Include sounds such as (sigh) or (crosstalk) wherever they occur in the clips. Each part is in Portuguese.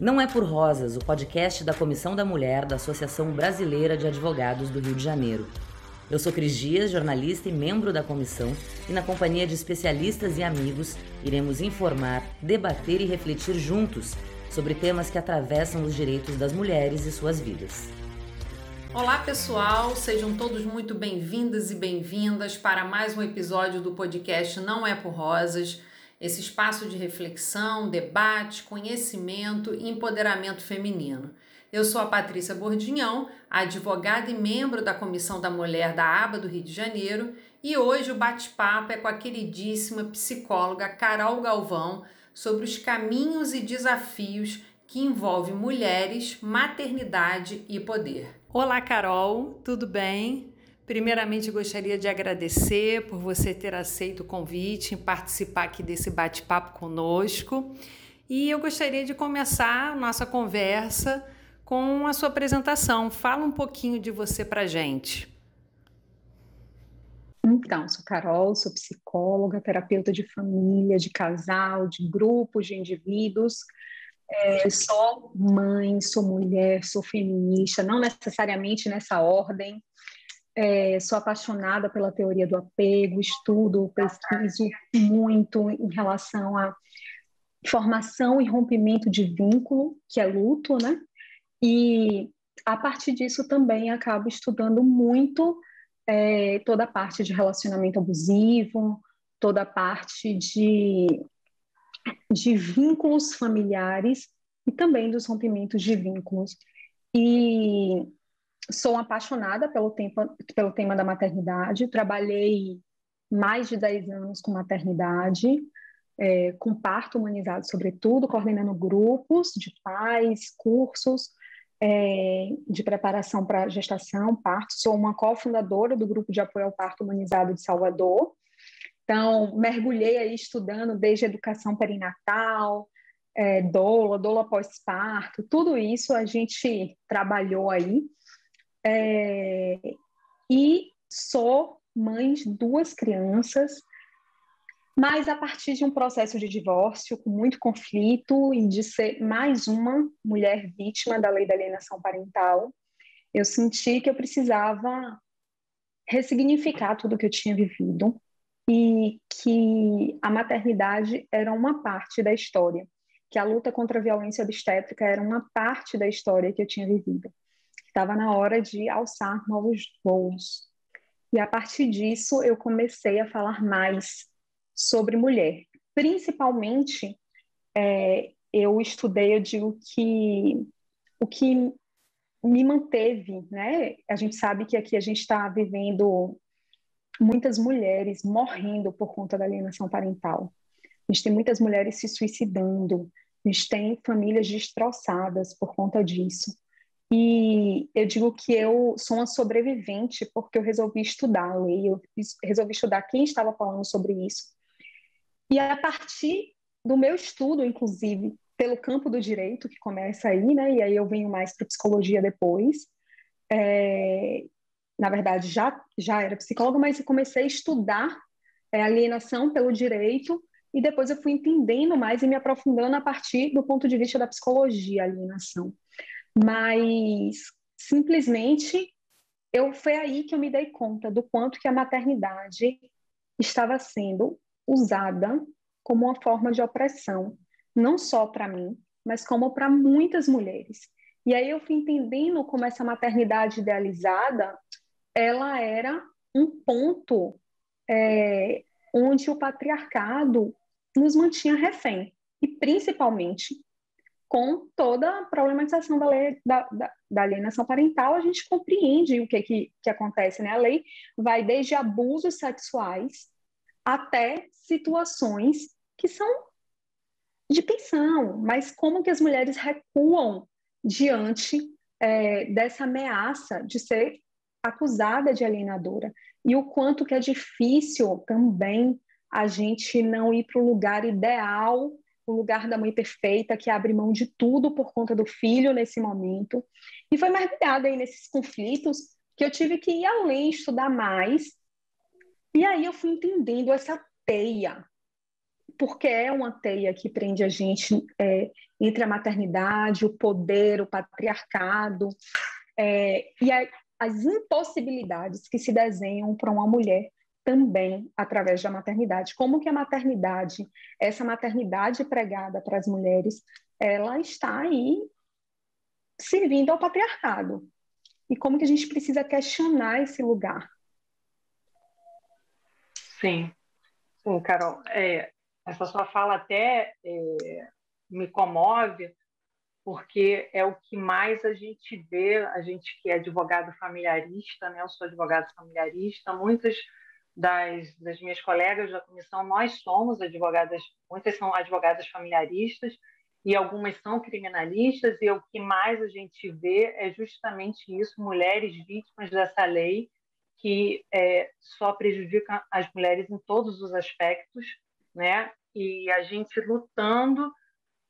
Não é por Rosas, o podcast da Comissão da Mulher da Associação Brasileira de Advogados do Rio de Janeiro. Eu sou Cris Dias, jornalista e membro da comissão, e na companhia de especialistas e amigos, iremos informar, debater e refletir juntos sobre temas que atravessam os direitos das mulheres e suas vidas. Olá, pessoal, sejam todos muito bem-vindas e bem-vindas para mais um episódio do podcast Não é por Rosas esse espaço de reflexão, debate, conhecimento e empoderamento feminino. Eu sou a Patrícia Bordinhão, advogada e membro da Comissão da Mulher da ABA do Rio de Janeiro, e hoje o bate-papo é com a queridíssima psicóloga Carol Galvão sobre os caminhos e desafios que envolvem mulheres, maternidade e poder. Olá, Carol, tudo bem? Primeiramente, gostaria de agradecer por você ter aceito o convite em participar aqui desse bate-papo conosco. E eu gostaria de começar nossa conversa com a sua apresentação. Fala um pouquinho de você para gente. Então, sou Carol, sou psicóloga, terapeuta de família, de casal, de grupos, de indivíduos. É, sou mãe, sou mulher, sou feminista, não necessariamente nessa ordem, é, sou apaixonada pela teoria do apego, estudo, pesquiso muito em relação à formação e rompimento de vínculo, que é luto, né? E a partir disso também acabo estudando muito é, toda a parte de relacionamento abusivo, toda a parte de, de vínculos familiares e também dos rompimentos de vínculos. E sou apaixonada pelo, tempo, pelo tema da maternidade, trabalhei mais de 10 anos com maternidade, é, com parto humanizado, sobretudo, coordenando grupos de pais, cursos é, de preparação para gestação, parto. Sou uma cofundadora do grupo de apoio ao parto humanizado de Salvador. Então, mergulhei aí estudando desde educação perinatal, é, doula, doula pós-parto, tudo isso a gente trabalhou aí. É, e sou mãe de duas crianças, mas a partir de um processo de divórcio com muito conflito e de ser mais uma mulher vítima da lei da alienação parental, eu senti que eu precisava ressignificar tudo que eu tinha vivido e que a maternidade era uma parte da história, que a luta contra a violência obstétrica era uma parte da história que eu tinha vivido estava na hora de alçar novos voos. E a partir disso eu comecei a falar mais sobre mulher. Principalmente, é, eu estudei, eu digo que o que me manteve, né? A gente sabe que aqui a gente está vivendo muitas mulheres morrendo por conta da alienação parental. A gente tem muitas mulheres se suicidando, a gente tem famílias destroçadas por conta disso. E eu digo que eu sou uma sobrevivente porque eu resolvi estudar a lei, eu resolvi estudar quem estava falando sobre isso. E a partir do meu estudo, inclusive, pelo campo do direito, que começa aí, né, e aí eu venho mais para psicologia depois, é, na verdade, já, já era psicóloga, mas comecei a estudar é, alienação pelo direito, e depois eu fui entendendo mais e me aprofundando a partir do ponto de vista da psicologia, alienação. Mas simplesmente eu foi aí que eu me dei conta do quanto que a maternidade estava sendo usada como uma forma de opressão, não só para mim, mas como para muitas mulheres. E aí eu fui entendendo como essa maternidade idealizada, ela era um ponto é, onde o patriarcado nos mantinha refém, e principalmente com toda a problematização da lei da, da, da, alienação parental, a gente compreende o que, que, que acontece, né? A lei vai desde abusos sexuais até situações que são de pensão, mas como que as mulheres recuam diante é, dessa ameaça de ser acusada de alienadora e o quanto que é difícil também a gente não ir para o lugar ideal o lugar da mãe perfeita, que abre mão de tudo por conta do filho nesse momento. E foi mergulhada aí nesses conflitos que eu tive que ir além, estudar mais. E aí eu fui entendendo essa teia porque é uma teia que prende a gente é, entre a maternidade, o poder, o patriarcado é, e a, as impossibilidades que se desenham para uma mulher também através da maternidade. Como que a maternidade, essa maternidade pregada para as mulheres, ela está aí servindo ao patriarcado. E como que a gente precisa questionar esse lugar. Sim, sim, Carol. É, essa sua fala até é, me comove, porque é o que mais a gente vê, a gente que é advogado familiarista, né? Eu sou advogado familiarista, muitas das, das minhas colegas da comissão, nós somos advogadas, muitas são advogadas familiaristas e algumas são criminalistas, e o que mais a gente vê é justamente isso: mulheres vítimas dessa lei que é, só prejudica as mulheres em todos os aspectos, né? E a gente lutando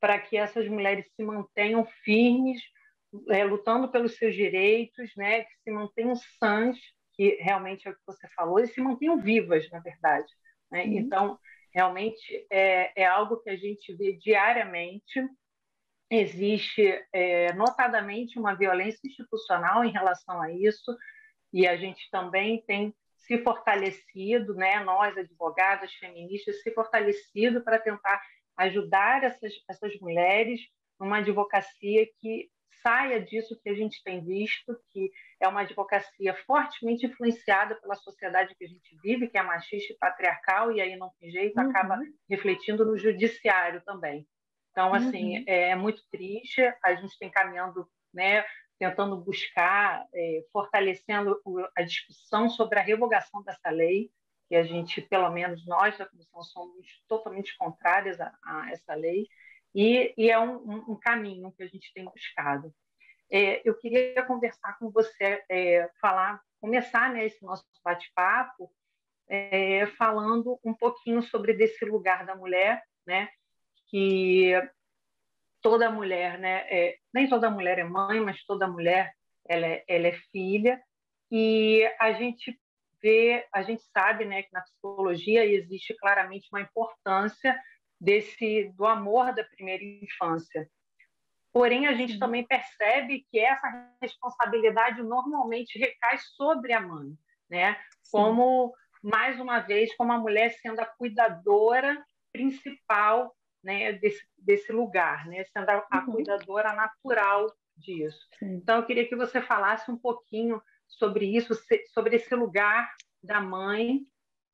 para que essas mulheres se mantenham firmes, é, lutando pelos seus direitos, né? Que se mantenham sãs que realmente é o que você falou, e se mantenham vivas, na verdade. Né? Uhum. Então, realmente é, é, algo que a gente vê diariamente. Existe, é, notadamente, uma violência institucional em relação a isso, e a gente também tem se fortalecido, né, nós, advogadas feministas, se fortalecido para tentar ajudar essas, essas mulheres numa advocacia que saia disso que a gente tem visto, que é uma advocacia fortemente influenciada pela sociedade que a gente vive, que é machista e patriarcal, e aí não tem jeito, uhum. acaba refletindo no judiciário também. Então, assim, uhum. é, é, muito triste, a gente tem caminhando, né, tentando buscar, é, fortalecendo a discussão sobre a revogação dessa lei, que a gente, pelo menos nós da comissão, somos totalmente contrárias a, a essa lei, e, e é um, um, caminho que a gente tem buscado. É, eu queria conversar com você, é, falar, começar né, esse nosso bate-papo é, falando um pouquinho sobre desse lugar da mulher, né, que toda mulher, né, é, nem toda mulher é mãe, mas toda mulher ela é, ela é filha, e a gente vê, a gente sabe, né, que na psicologia existe claramente uma importância desse do amor da primeira infância. Porém, a gente também percebe que essa responsabilidade normalmente recai sobre a mãe, né? Como mais uma vez, como a mulher sendo a cuidadora principal, né, desse, desse lugar, né? Sendo a, a uhum. cuidadora natural disso. Sim. Então, eu queria que você falasse um pouquinho sobre isso, sobre esse lugar da mãe,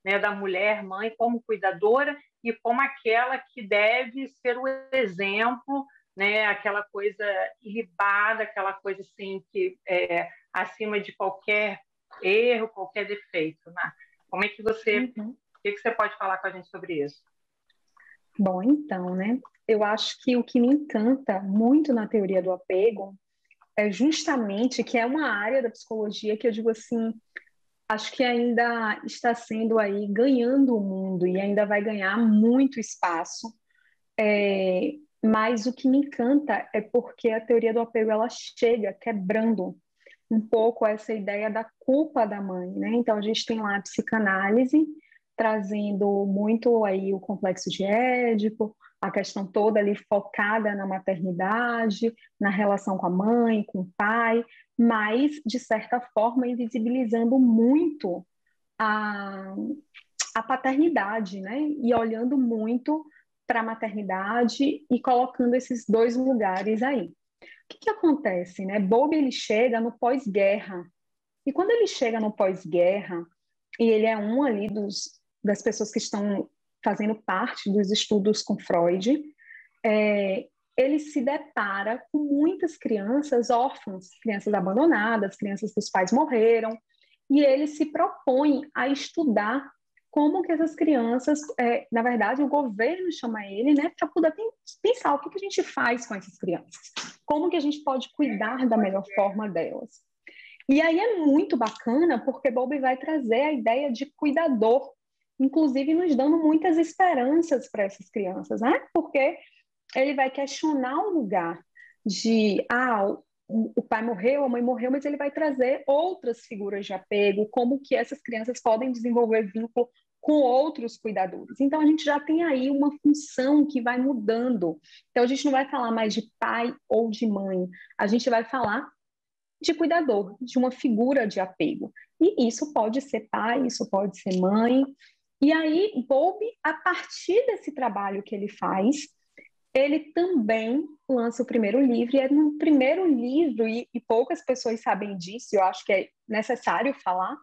né, da mulher mãe como cuidadora e como aquela que deve ser o exemplo, né, aquela coisa ilibada, aquela coisa assim que é acima de qualquer erro, qualquer defeito. Né? Como é que você, uhum. o que, que você pode falar com a gente sobre isso? Bom, então, né? Eu acho que o que me encanta muito na teoria do apego é justamente que é uma área da psicologia que eu digo assim, acho que ainda está sendo aí ganhando o mundo e ainda vai ganhar muito espaço. É, mas o que me encanta é porque a teoria do apego ela chega quebrando um pouco essa ideia da culpa da mãe, né? Então a gente tem lá a psicanálise trazendo muito aí o complexo de Édipo, a questão toda ali focada na maternidade, na relação com a mãe, com o pai, mas, de certa forma, invisibilizando muito a, a paternidade, né? E olhando muito para a maternidade e colocando esses dois lugares aí. O que, que acontece, né? Bob ele chega no pós-guerra e quando ele chega no pós-guerra e ele é um ali dos das pessoas que estão fazendo parte dos estudos com Freud, é, ele se depara com muitas crianças órfãs, crianças abandonadas, crianças que os pais morreram, e ele se propõe a estudar como que essas crianças, é, na verdade, o governo chama ele, né, para poder pensar o que, que a gente faz com essas crianças, como que a gente pode cuidar da melhor forma delas. E aí é muito bacana, porque Bob vai trazer a ideia de cuidador, inclusive nos dando muitas esperanças para essas crianças, né? Porque ele vai questionar o lugar de ah, o, pai morreu, a mãe morreu, mas ele vai trazer outras figuras de apego, como que essas crianças podem desenvolver vínculo com outros cuidadores. Então, a gente já tem aí uma função que vai mudando. Então, a gente não vai falar mais de pai ou de mãe, a gente vai falar de cuidador, de uma figura de apego. E isso pode ser pai, isso pode ser mãe. E aí, Bowlby, a partir desse trabalho que ele faz, ele também lança o primeiro livro, e é no primeiro livro, e, e poucas pessoas sabem disso, eu acho que é necessário falar,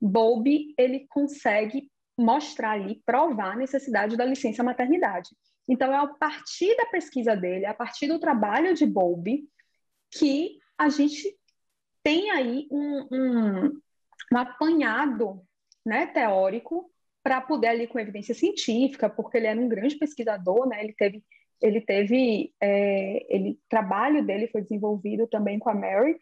Bowlby, ele consegue mostrar ali, provar a necessidade da licença maternidade. Então, é a partir da pesquisa dele, a partir do trabalho de Bowlby, que a gente tem aí um, um, um apanhado né, teórico para poder ali com evidência científica, porque ele era um grande pesquisador, né, ele teve ele teve é, ele trabalho dele foi desenvolvido também com a Mary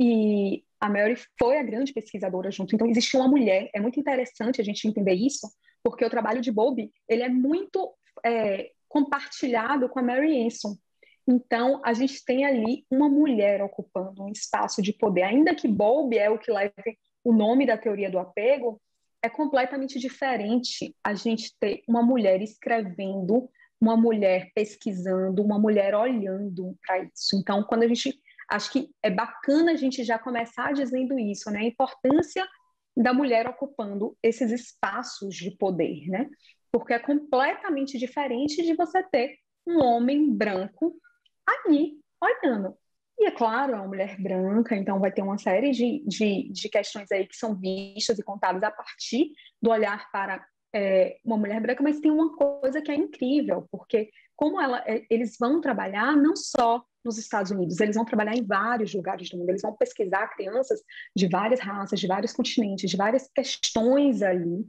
e a Mary foi a grande pesquisadora junto. Então, existia uma mulher. É muito interessante a gente entender isso, porque o trabalho de Bowlby, ele é muito é, compartilhado com a Mary Anson. Então, a gente tem ali uma mulher ocupando um espaço de poder. Ainda que Bowlby é o que leva o nome da teoria do apego, é completamente diferente a gente ter uma mulher escrevendo, uma mulher pesquisando, uma mulher olhando para isso. Então, quando a gente acho que é bacana a gente já começar dizendo isso, né? A importância da mulher ocupando esses espaços de poder, né? Porque é completamente diferente de você ter um homem branco ali olhando. E é claro, é uma mulher branca, então vai ter uma série de, de, de questões aí que são vistas e contadas a partir do olhar para é, uma mulher branca, mas tem uma coisa que é incrível, porque como ela, é, eles vão trabalhar não só nos Estados Unidos, eles vão trabalhar em vários lugares do mundo, eles vão pesquisar crianças de várias raças, de vários continentes, de várias questões ali,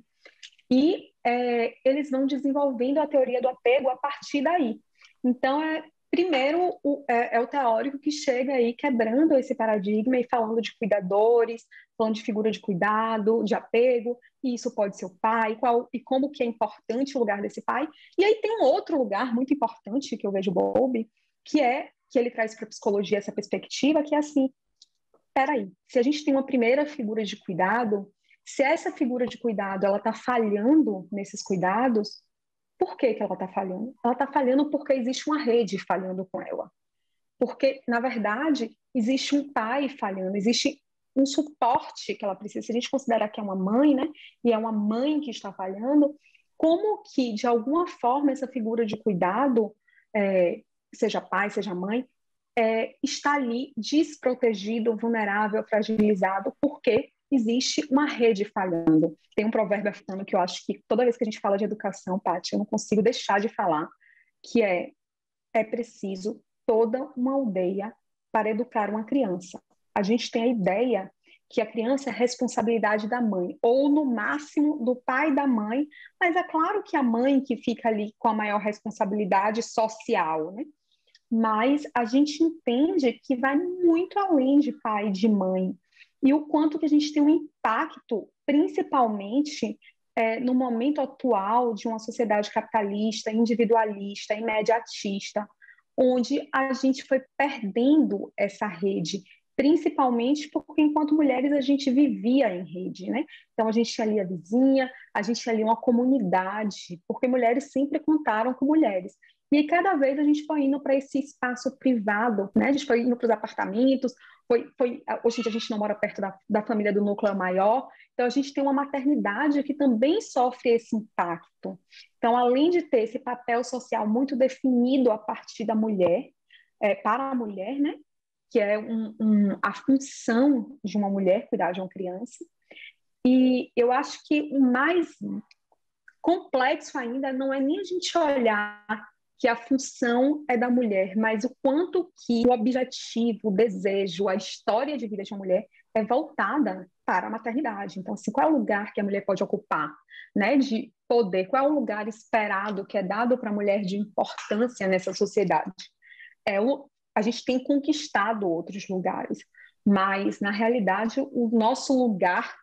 e é, eles vão desenvolvendo a teoria do apego a partir daí. Então, é, primeiro o, é, é, o teórico que chega aí quebrando esse paradigma e falando de cuidadores, falando de figura de cuidado, de apego, e isso pode ser o pai, qual, e como que é importante o lugar desse pai. E aí tem um outro lugar muito importante que eu vejo Bowlby, que é que ele traz para a psicologia essa perspectiva, que é assim, peraí, se a gente tem uma primeira figura de cuidado, se essa figura de cuidado ela está falhando nesses cuidados, por que, que ela está falhando? Ela está falhando porque existe uma rede falhando com ela. Porque, na verdade, existe um pai falhando, existe um suporte que ela precisa. Se a gente considerar que é uma mãe, né? E é uma mãe que está falhando, como que, de alguma forma, essa figura de cuidado, é, seja pai, seja mãe, é, está ali desprotegido, vulnerável, fragilizado, porque existe uma rede falhando. Tem um provérbio africano que eu acho que toda vez que a gente fala de educação, Paty, eu não consigo deixar de falar, que é é preciso toda uma aldeia para educar uma criança. A gente tem a ideia que a criança é responsabilidade da mãe, ou no máximo do pai e da mãe, mas é claro que a mãe que fica ali com a maior responsabilidade social, né? Mas a gente entende que vai muito além de pai e de mãe e o quanto que a gente tem um impacto, principalmente é, no momento atual de uma sociedade capitalista, individualista, imediatista, onde a gente foi perdendo essa rede, principalmente porque enquanto mulheres a gente vivia em rede, né? Então a gente tinha ali a vizinha, a gente tinha ali uma comunidade, porque mulheres sempre contaram com mulheres. E cada vez a gente foi indo para esse espaço privado, né? A gente foi indo para os apartamentos, foi, foi, hoje em dia a gente não mora perto da, da família do núcleo maior, então a gente tem uma maternidade que também sofre esse impacto. Então, além de ter esse papel social muito definido a partir da mulher, é, para a mulher, né, que é um, um, a função de uma mulher cuidar de uma criança, e eu acho que o mais complexo ainda não é nem a gente olhar que a função é da mulher, mas o quanto que o objetivo, o desejo, a história de vida de uma mulher é voltada para a maternidade. Então, assim, qual é o lugar que a mulher pode ocupar, né, de poder? Qual é o lugar esperado que é dado para a mulher de importância nessa sociedade? É o, a gente tem conquistado outros lugares, mas na realidade o nosso lugar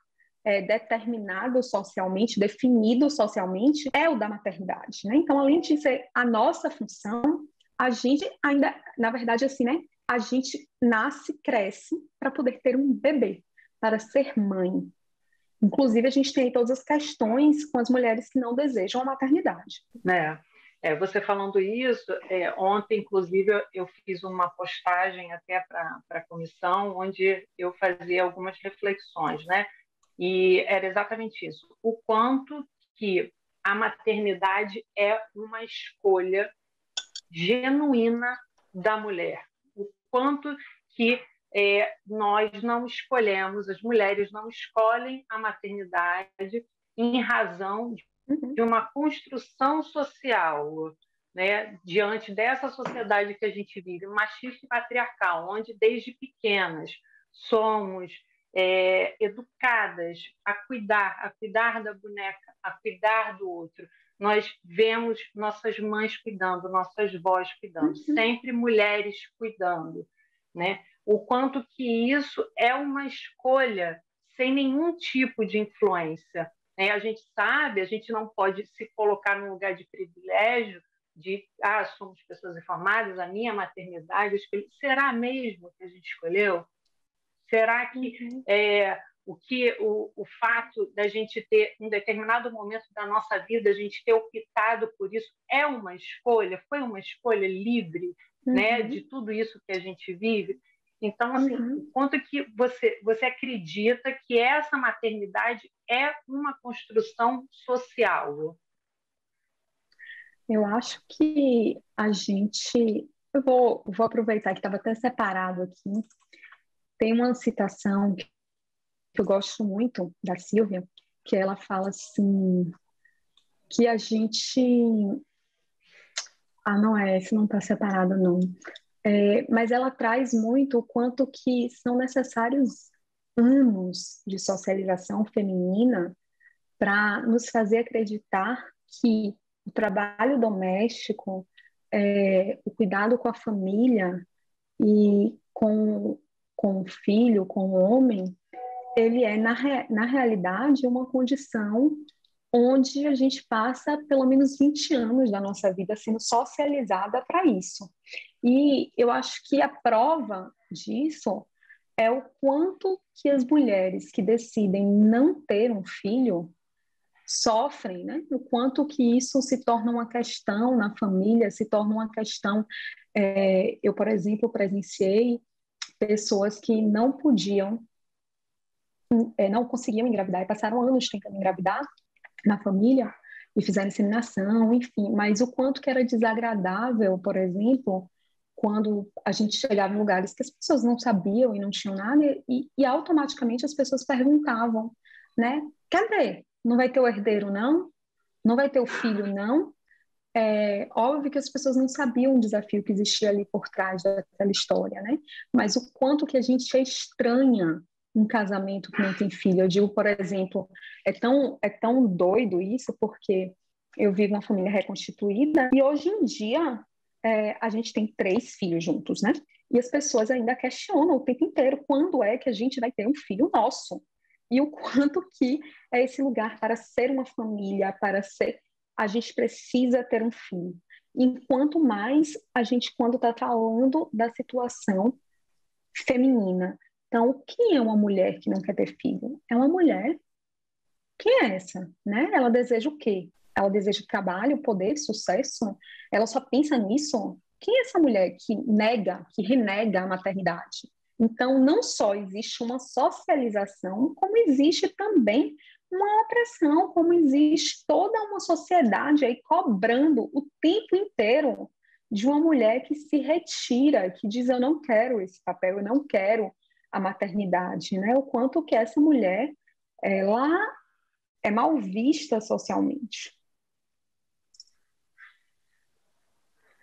é, determinado socialmente, definido socialmente, é o da maternidade, né? Então, além de ser a nossa função, a gente ainda, na verdade, assim, né? A gente nasce, cresce para poder ter um bebê, para ser mãe. Inclusive, a gente tem todas as questões com as mulheres que não desejam a maternidade. É. É, você falando isso, é, ontem, inclusive, eu fiz uma postagem até para a comissão, onde eu fazia algumas reflexões, né? E era exatamente isso: o quanto que a maternidade é uma escolha genuína da mulher, o quanto que é, nós não escolhemos, as mulheres não escolhem a maternidade em razão de uhum. uma construção social, né, diante dessa sociedade que a gente vive, machista e patriarcal, onde desde pequenas somos é, educadas a cuidar, a cuidar da boneca, a cuidar do outro. Nós vemos nossas mães cuidando, nossas vós cuidando, uhum. sempre mulheres cuidando, né? o quanto que isso é uma escolha sem nenhum tipo de influência. Né? A gente sabe, a gente não pode se colocar num lugar de privilégio de ah, somos pessoas informadas, a minha maternidade, será mesmo que a gente escolheu? Será que uhum. é, o que o, o fato da gente ter um determinado momento da nossa vida a gente ter optado por isso é uma escolha foi uma escolha livre né, uhum. né de tudo isso que a gente vive então, assim, uhum. quanto que você, você acredita que essa maternidade é uma construção social? Eu acho que a gente. Eu vou, vou aproveitar que estava até separado aqui. Tem uma citação que eu gosto muito da Silvia, que ela fala assim: que a gente. Ah, não é, esse não está separado, não. É, mas ela traz muito o quanto que são necessários anos de socialização feminina para nos fazer acreditar que o trabalho doméstico, é, o cuidado com a família e com, com o filho, com o homem, ele é, na, na realidade, uma condição onde a gente passa pelo menos 20 anos da nossa vida sendo socializada para isso. E eu acho que a prova disso é o quanto que as mulheres que decidem não ter um filho sofrem, né? O quanto que isso se torna uma questão na família, se torna uma questão. É, eu, por exemplo, presenciei pessoas que não podiam, é, não conseguiam engravidar e passaram anos tentando engravidar na família e fizeram inseminação, enfim, mas o quanto que era desagradável, por exemplo, quando a gente chegava em lugares que as pessoas não sabiam e não tinham nada, e, e automaticamente as pessoas perguntavam, né? Cadê? Não vai ter o herdeiro, não? Não vai ter o filho, não? É óbvio que as pessoas não sabiam o desafio que existia ali por trás daquela história, né? Mas o quanto que a gente é estranha um casamento que não tem filho. Eu digo, por exemplo, é tão, é tão doido isso, porque eu vivo uma família reconstituída e hoje em dia é, a gente tem três filhos juntos, né? E as pessoas ainda questionam o tempo inteiro quando é que a gente vai ter um filho nosso. E o (laughs) quanto que é esse lugar para ser uma família, para ser... A gente precisa ter um filho. Enquanto mais a gente, quando está falando da situação feminina, então, quem é uma mulher que não quer ter filho? É uma mulher. Quem é essa? Né? Ela deseja o quê? Ela deseja trabalho, poder, sucesso? Ela só pensa nisso? Quem é essa mulher que nega, que renega a maternidade? Então, não só existe uma socialização, como existe também uma opressão, como existe toda uma sociedade aí cobrando o tempo inteiro de uma mulher que se retira, que diz eu não quero esse papel, eu não quero a maternidade, né? O quanto que essa mulher ela é mal vista socialmente.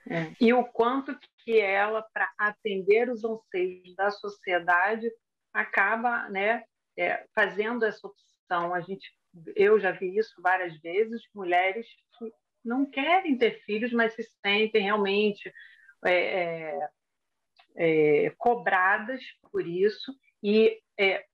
É. E o quanto que ela, para atender os anseios da sociedade, acaba né, é, fazendo essa opção. A gente, eu já vi isso várias vezes, mulheres que não querem ter filhos, mas se sentem realmente é, é é, cobradas por isso e é,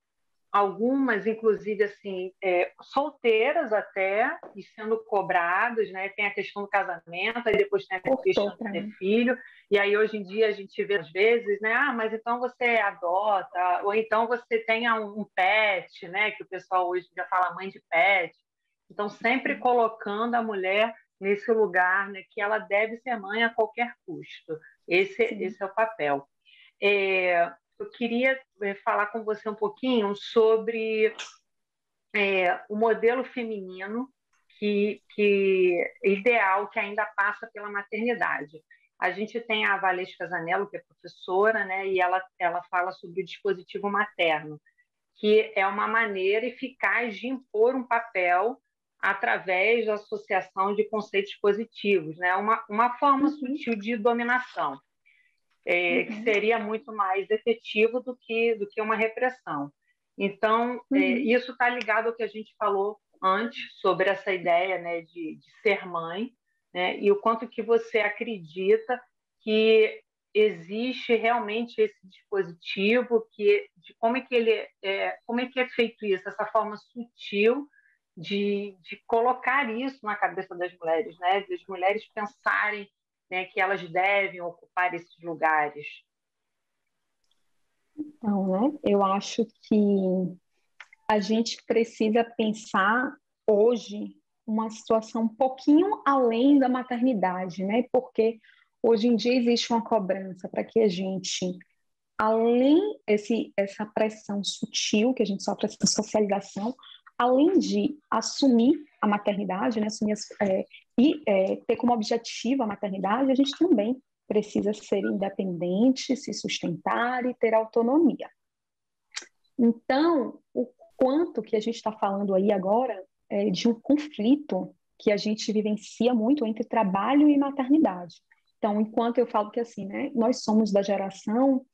algumas, inclusive, assim, é, solteiras até, e sendo cobradas, né? Tem a questão do casamento, aí depois tem a questão de ter filho, e aí hoje em dia a gente vê às vezes, né? Ah, mas então você adota, ou então você tenha um pet, né? Que o pessoal hoje já fala mãe de pet. Então, sempre colocando a mulher nesse lugar, né? Que ela deve ser mãe a qualquer custo. Esse, esse é o papel. É, eu queria é, falar com você um pouquinho sobre é, o modelo feminino que, que ideal que ainda passa pela maternidade. A gente tem a Valesca Zanello, que é professora, né, e ela, ela fala sobre o dispositivo materno, que é uma maneira eficaz de impor um papel através da associação de conceitos positivos, né, uma, uma forma uhum. sutil de dominação é, uhum. que seria muito mais efetivo do que, do que uma repressão. Então, é, uhum. é, isso está ligado ao que a gente falou antes sobre essa ideia né, de, de ser mãe, né, e o quanto que você acredita que existe realmente esse dispositivo, que de como é que ele é, como é que é feito isso, essa forma sutil de, de colocar isso na cabeça das mulheres, né, de as mulheres pensarem né, que elas devem ocupar esses lugares? Então, né, eu acho que a gente precisa pensar hoje uma situação um pouquinho além da maternidade, né? Porque hoje em dia existe uma cobrança para que a gente, além esse essa pressão sutil que a gente sofre essa socialização, além de assumir a maternidade, né, assumir as, é, e é, ter como objetivo a maternidade, a gente também precisa ser independente, se sustentar e ter autonomia. Então, o quanto que a gente está falando aí agora é de um conflito que a gente vivencia muito entre trabalho e maternidade. Então, enquanto eu falo que assim, né, nós somos da geração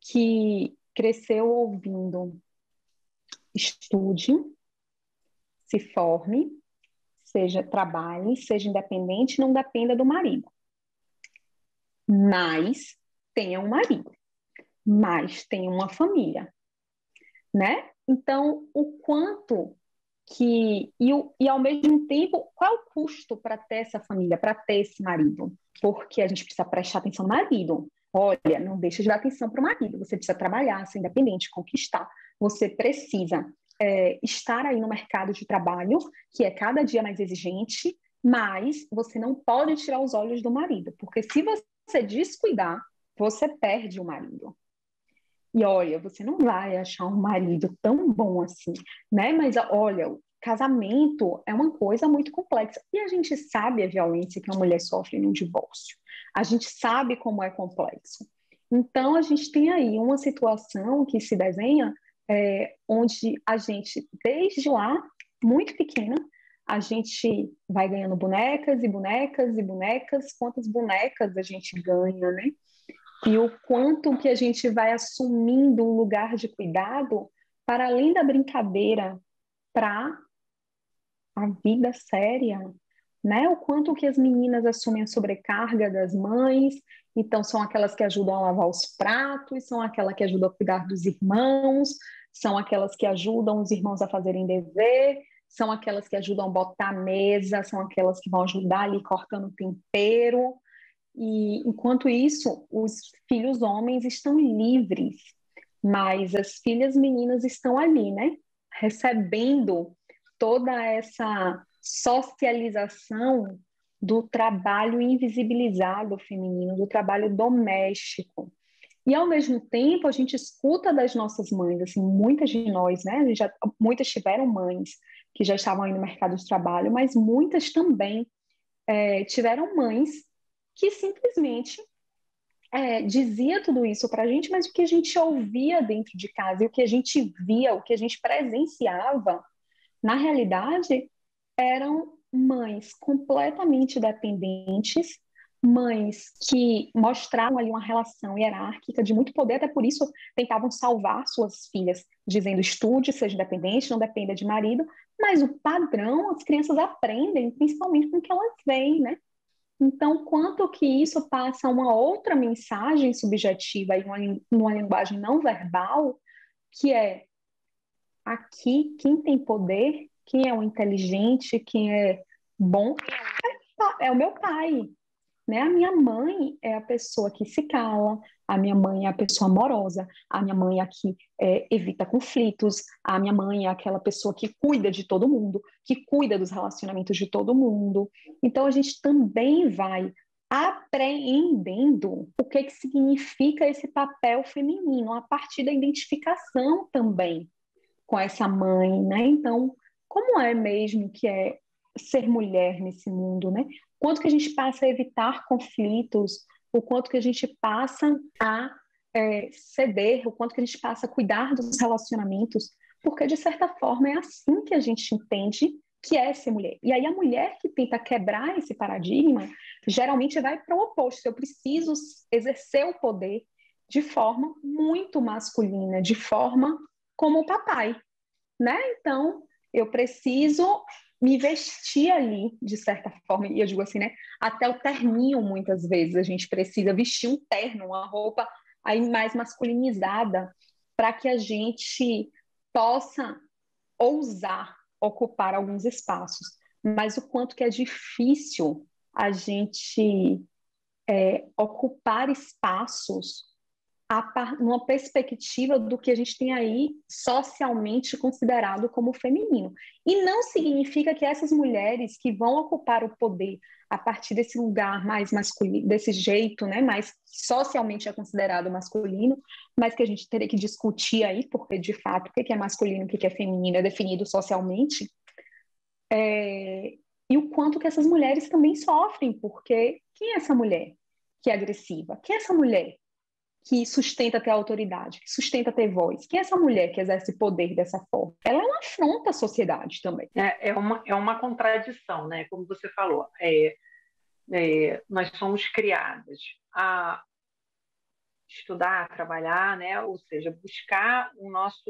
que cresceu ouvindo estude, se forme, seja trabalhe, seja independente, não dependa do marido. Mas tenha um marido, mas tenha uma família, né? Então, o quanto que e, e ao mesmo tempo, qual é o custo para ter essa família, para ter esse marido? Porque a gente precisa prestar atenção no marido. Olha, não deixa de dar atenção para o marido. Você precisa trabalhar, ser independente, conquistar. Você precisa é, estar aí no mercado de trabalho, que é cada dia mais exigente, mas você não pode tirar os olhos do marido, porque se você descuidar, você perde o marido. E olha, você não vai achar um marido tão bom assim, né? Mas olha, casamento é uma coisa muito complexa. E a gente sabe a violência que a mulher sofre no divórcio. A gente sabe como é complexo. Então, a gente tem aí uma situação que se desenha é, onde a gente, desde lá, muito pequena, a gente vai ganhando bonecas e bonecas e bonecas, quantas bonecas a gente ganha, né? E o quanto que a gente vai assumindo um lugar de cuidado para além da brincadeira para a vida séria, né? O quanto que as meninas assumem a sobrecarga das mães, então são aquelas que ajudam a lavar os pratos, são aquelas que ajudam a cuidar dos irmãos, são aquelas que ajudam os irmãos a fazerem dever, são aquelas que ajudam a botar a mesa, são aquelas que vão ajudar ali cortando tempero. E enquanto isso, os filhos homens estão livres, mas as filhas meninas estão ali, né? Recebendo toda essa socialização do trabalho invisibilizado feminino, do trabalho doméstico. E ao mesmo tempo, a gente escuta das nossas mães, assim, muitas de nós, né? Já, muitas tiveram mães que já estavam aí no mercado de trabalho, mas muitas também é, tiveram mães que simplesmente é, dizia tudo isso para a gente, mas o que a gente ouvia dentro de casa e o que a gente via, o que a gente presenciava, na realidade, eram mães completamente dependentes, mães que mostravam ali uma relação hierárquica de muito poder, até por isso tentavam salvar suas filhas, dizendo estude, seja independente, não dependa de marido, mas o padrão as crianças aprendem, principalmente com o que elas veem, né? Então, quanto que isso passa uma outra mensagem subjetiva e uma, uma linguagem não verbal, que é aqui quem tem poder, quem é o inteligente, quem é bom, é, o meu pai, né? A minha mãe é a pessoa que se cala, a minha mãe é a pessoa amorosa, a minha mãe é a que é, evita conflitos, a minha mãe é aquela pessoa que cuida de todo mundo, que cuida dos relacionamentos de todo mundo. Então a gente também vai apreendendo o que, que significa esse papel feminino a partir da identificação também com essa mãe, né? Então, como é mesmo que é ser mulher nesse mundo, né? Quanto que a gente passa a evitar conflitos, o quanto que a gente passa a é, ceder, o quanto que a gente passa a cuidar dos relacionamentos, porque de certa forma é assim que a gente entende que é ser mulher. E aí a mulher que tenta quebrar esse paradigma, geralmente vai para o oposto. Eu preciso exercer o poder de forma muito masculina, de forma como o papai, né? Então, eu preciso me vestir ali, de certa forma, e eu digo assim, né? Até o terninho, muitas vezes, a gente precisa vestir um terno, uma roupa aí mais masculinizada, para que a gente possa ousar ocupar alguns espaços. Mas o quanto que é difícil a gente é, ocupar espaços a, numa perspectiva do que a gente tem aí socialmente considerado como feminino. E não significa que essas mulheres que vão ocupar o poder a partir desse lugar mais masculino, desse jeito, né, mais socialmente é considerado masculino, mas que a gente teria que discutir aí, porque de fato o que é masculino, o que é feminino é definido socialmente, é, e o quanto que essas mulheres também sofrem, porque quem é essa mulher que é agressiva? Quem é essa mulher que sustenta ter autoridade, que sustenta ter voz? Quem é essa mulher que exerce poder dessa forma? Ela é uma afronta à sociedade também. É, é, uma, é uma contradição, né? Como você falou, é, é, nós somos criadas a estudar, trabalhar, né? Ou seja, buscar o nosso,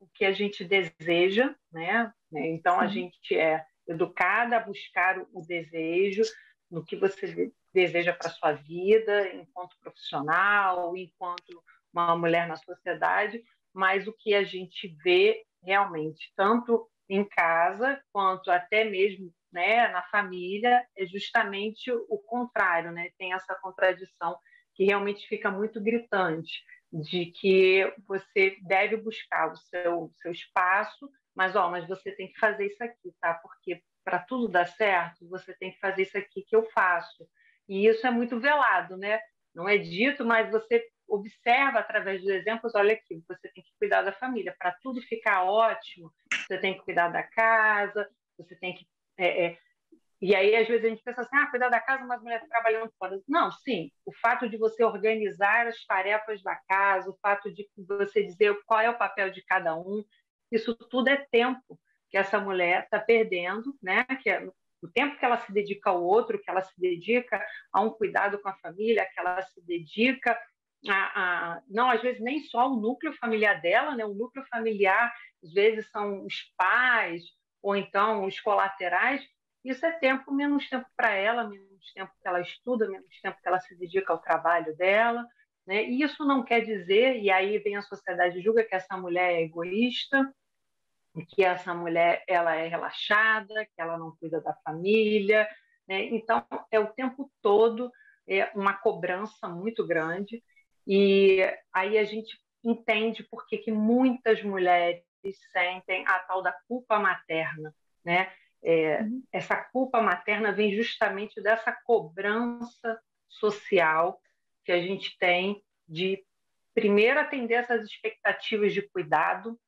o que a gente deseja, né? Então Sim. a gente é educada a buscar o desejo no que você deseja para sua vida, enquanto profissional, enquanto uma mulher na sociedade, mas o que a gente vê realmente, tanto em casa quanto até mesmo né, na família, é justamente o contrário, né? Tem essa contradição que realmente fica muito gritante de que você deve buscar o seu, seu espaço, mas ó, mas você tem que fazer isso aqui, tá? Porque para tudo dar certo, você tem que fazer isso aqui que eu faço. E isso é muito velado, né? Não é dito, mas você observa através dos exemplos, olha aqui, você tem que cuidar da família. Para tudo ficar ótimo, você tem que cuidar da casa, você tem que. É, é... E aí, às vezes, a gente pensa assim: ah, cuidar da casa, mas a mulher trabalhando fora. Não, sim, o fato de você organizar as tarefas da casa, o fato de você dizer qual é o papel de cada um, isso tudo é tempo que essa mulher está perdendo, né? Que é o tempo que ela se dedica ao outro, que ela se dedica a um cuidado com a família, que ela se dedica a, a, não às vezes nem só o núcleo familiar dela, né? O núcleo familiar às vezes são os pais ou então os colaterais. Isso é tempo menos tempo para ela, menos tempo que ela estuda, menos tempo que ela se dedica ao trabalho dela. Né? E isso não quer dizer, e aí vem a sociedade julga que essa mulher é egoísta, que essa mulher ela é relaxada, que ela não cuida da família, né? então é o tempo todo é uma cobrança muito grande e aí a gente entende por que, que muitas mulheres sentem a tal da culpa materna, né? É, uhum. Essa culpa materna vem justamente dessa cobrança social que a gente tem de primeiro atender essas expectativas de cuidado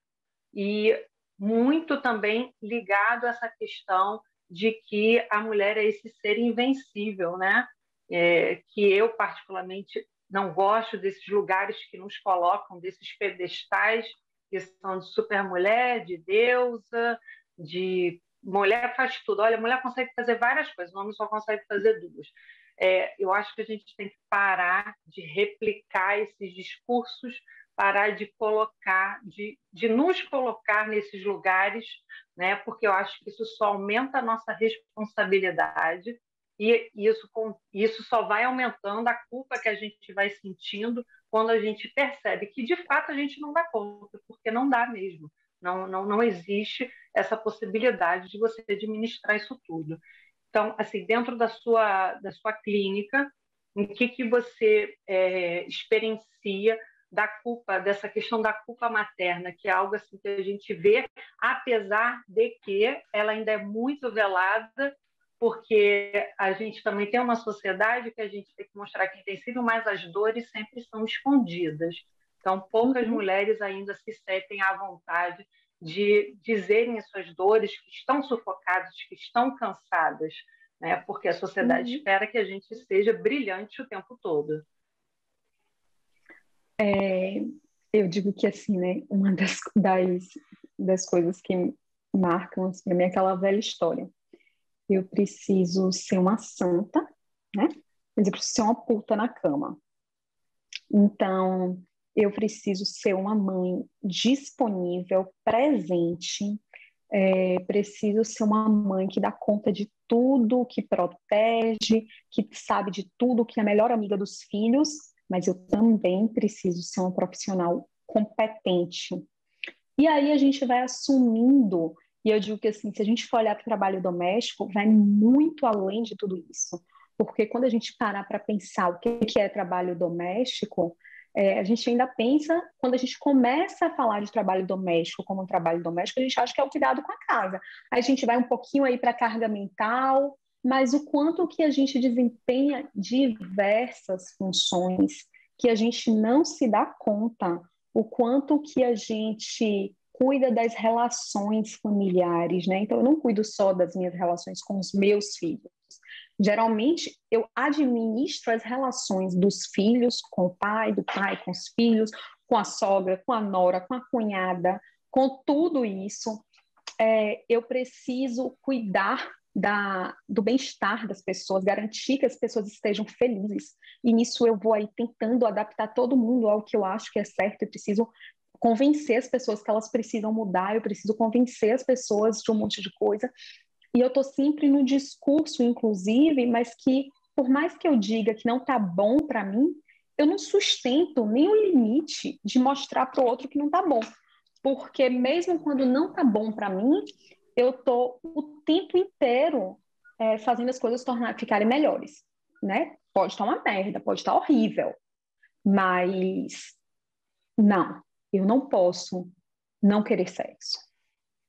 e muito também ligado a essa questão de que a mulher é esse ser invencível, né? É, que eu particularmente não gosto desses lugares que nos colocam, desses pedestais que são de supermulher, de deusa, de mulher faz tudo. Olha, mulher consegue fazer várias coisas, o homem só consegue fazer duas. É, eu acho que a gente tem que parar de replicar esses discursos parar de colocar, de, de nos colocar nesses lugares, né? porque eu acho que isso só aumenta a nossa responsabilidade e isso, isso só vai aumentando a culpa que a gente vai sentindo quando a gente percebe que de fato a gente não dá conta, porque não dá mesmo. Não, não, não existe essa possibilidade de você administrar isso tudo. Então, assim, dentro da sua, da sua clínica, em que, que você é, experiencia da culpa, dessa questão da culpa materna, que é algo assim que a gente vê, apesar de que ela ainda é muito velada, porque a gente também tem uma sociedade que a gente tem que mostrar quem tem sido, mas as dores sempre são escondidas. Então, poucas uhum. mulheres ainda se sentem à vontade de dizerem suas dores, que estão sufocadas, que estão cansadas, né? porque a sociedade uhum. espera que a gente seja brilhante o tempo todo. É, eu digo que, assim, né, uma das, das, das coisas que marcam assim, para mim é aquela velha história. Eu preciso ser uma santa, né? Mas eu preciso ser uma puta na cama. Então, eu preciso ser uma mãe disponível, presente, é, preciso ser uma mãe que dá conta de tudo, que protege, que sabe de tudo, que é a melhor amiga dos filhos, mas eu também preciso ser uma profissional competente. E aí a gente vai assumindo, e eu digo que assim, se a gente for olhar para o trabalho doméstico, vai muito além de tudo isso. Porque quando a gente parar para pensar o que é trabalho doméstico, é, a gente ainda pensa, quando a gente começa a falar de trabalho doméstico como um trabalho doméstico, a gente acha que é o cuidado com a casa. Aí a gente vai um pouquinho aí para a carga mental, mas o quanto que a gente desempenha diversas funções que a gente não se dá conta, o quanto que a gente cuida das relações familiares, né? Então eu não cuido só das minhas relações com os meus filhos, Geralmente, eu administro as relações dos filhos com o pai, do pai com os filhos, com a sogra, com a nora, com a cunhada, com tudo isso. É, eu preciso cuidar da, do bem-estar das pessoas, garantir que as pessoas estejam felizes. E nisso eu vou aí tentando adaptar todo mundo ao que eu acho que é certo. Eu preciso convencer as pessoas que elas precisam mudar, eu preciso convencer as pessoas de um monte de coisa. E eu estou sempre no discurso, inclusive, mas que, por mais que eu diga que não está bom para mim, eu não sustento o limite de mostrar para o outro que não está bom. Porque mesmo quando não está bom para mim, eu estou o tempo inteiro é, fazendo as coisas tornar, ficarem melhores. Né? Pode estar uma merda, pode estar horrível, mas não, eu não posso não querer sexo.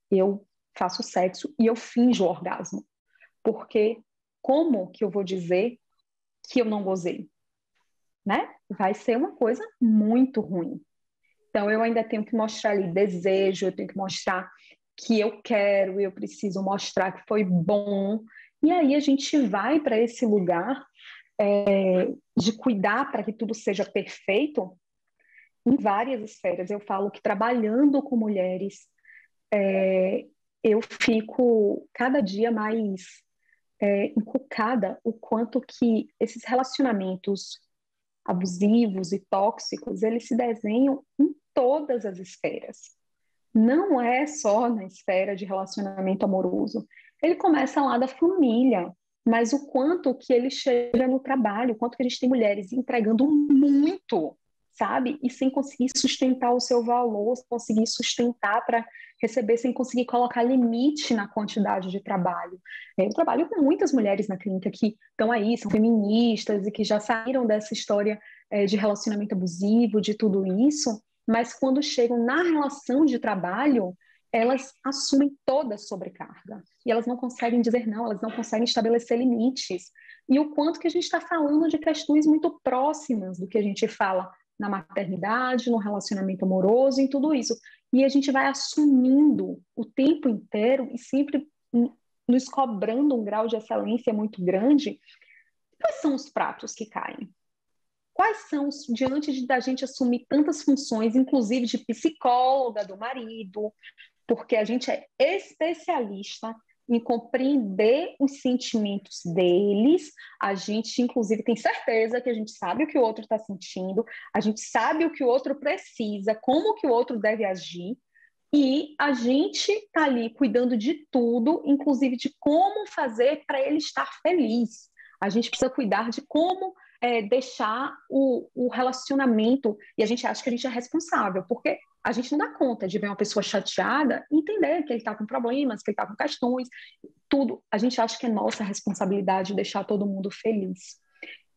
Eu faço sexo e eu finjo orgasmo. Porque como que eu vou dizer que eu não gozei? Né? Vai ser uma coisa muito ruim. Então eu ainda tenho que mostrar ali desejo, eu tenho que mostrar que eu quero, eu preciso mostrar que foi bom. E aí a gente vai para esse lugar é, de cuidar para que tudo seja perfeito em várias esferas. Eu falo que trabalhando com mulheres, é, eu fico cada dia mais é, encucada o quanto que esses relacionamentos abusivos e tóxicos, eles se desenham em todas as esferas. Não é só na esfera de relacionamento amoroso. Ele começa lá da família, mas o quanto que ele chega no trabalho, o quanto que a gente tem mulheres entregando muito, sabe? E sem conseguir sustentar o seu valor, sem conseguir sustentar para receber sem conseguir colocar limite na quantidade de trabalho. Eu trabalho com muitas mulheres na clínica que estão aí, são feministas e que já saíram dessa história é, de relacionamento abusivo, de tudo isso, mas quando chegam na relação de trabalho, elas assumem toda a sobrecarga e elas não conseguem dizer não, elas não conseguem estabelecer limites. E o quanto que a gente está falando de questões muito próximas do que a gente fala na maternidade, no relacionamento amoroso, em tudo isso. E a gente vai assumindo o tempo inteiro e sempre nos cobrando um grau de excelência muito grande. Quais são os pratos que caem? Quais são, diante de, da gente assumir tantas funções, inclusive de psicóloga do marido, porque a gente é especialista em compreender os sentimentos deles. A gente, inclusive, tem certeza que a gente sabe o que o outro está sentindo, a gente sabe o que o outro precisa, como que o outro deve agir, e a gente está ali cuidando de tudo, inclusive de como fazer para ele estar feliz. A gente precisa cuidar de como é, deixar o, o relacionamento, e a gente acha que a gente é responsável, porque a gente não dá conta de ver uma pessoa chateada e entender que ele está com problemas, que ele está com questões, tudo. A gente acha que é nossa responsabilidade deixar todo mundo feliz.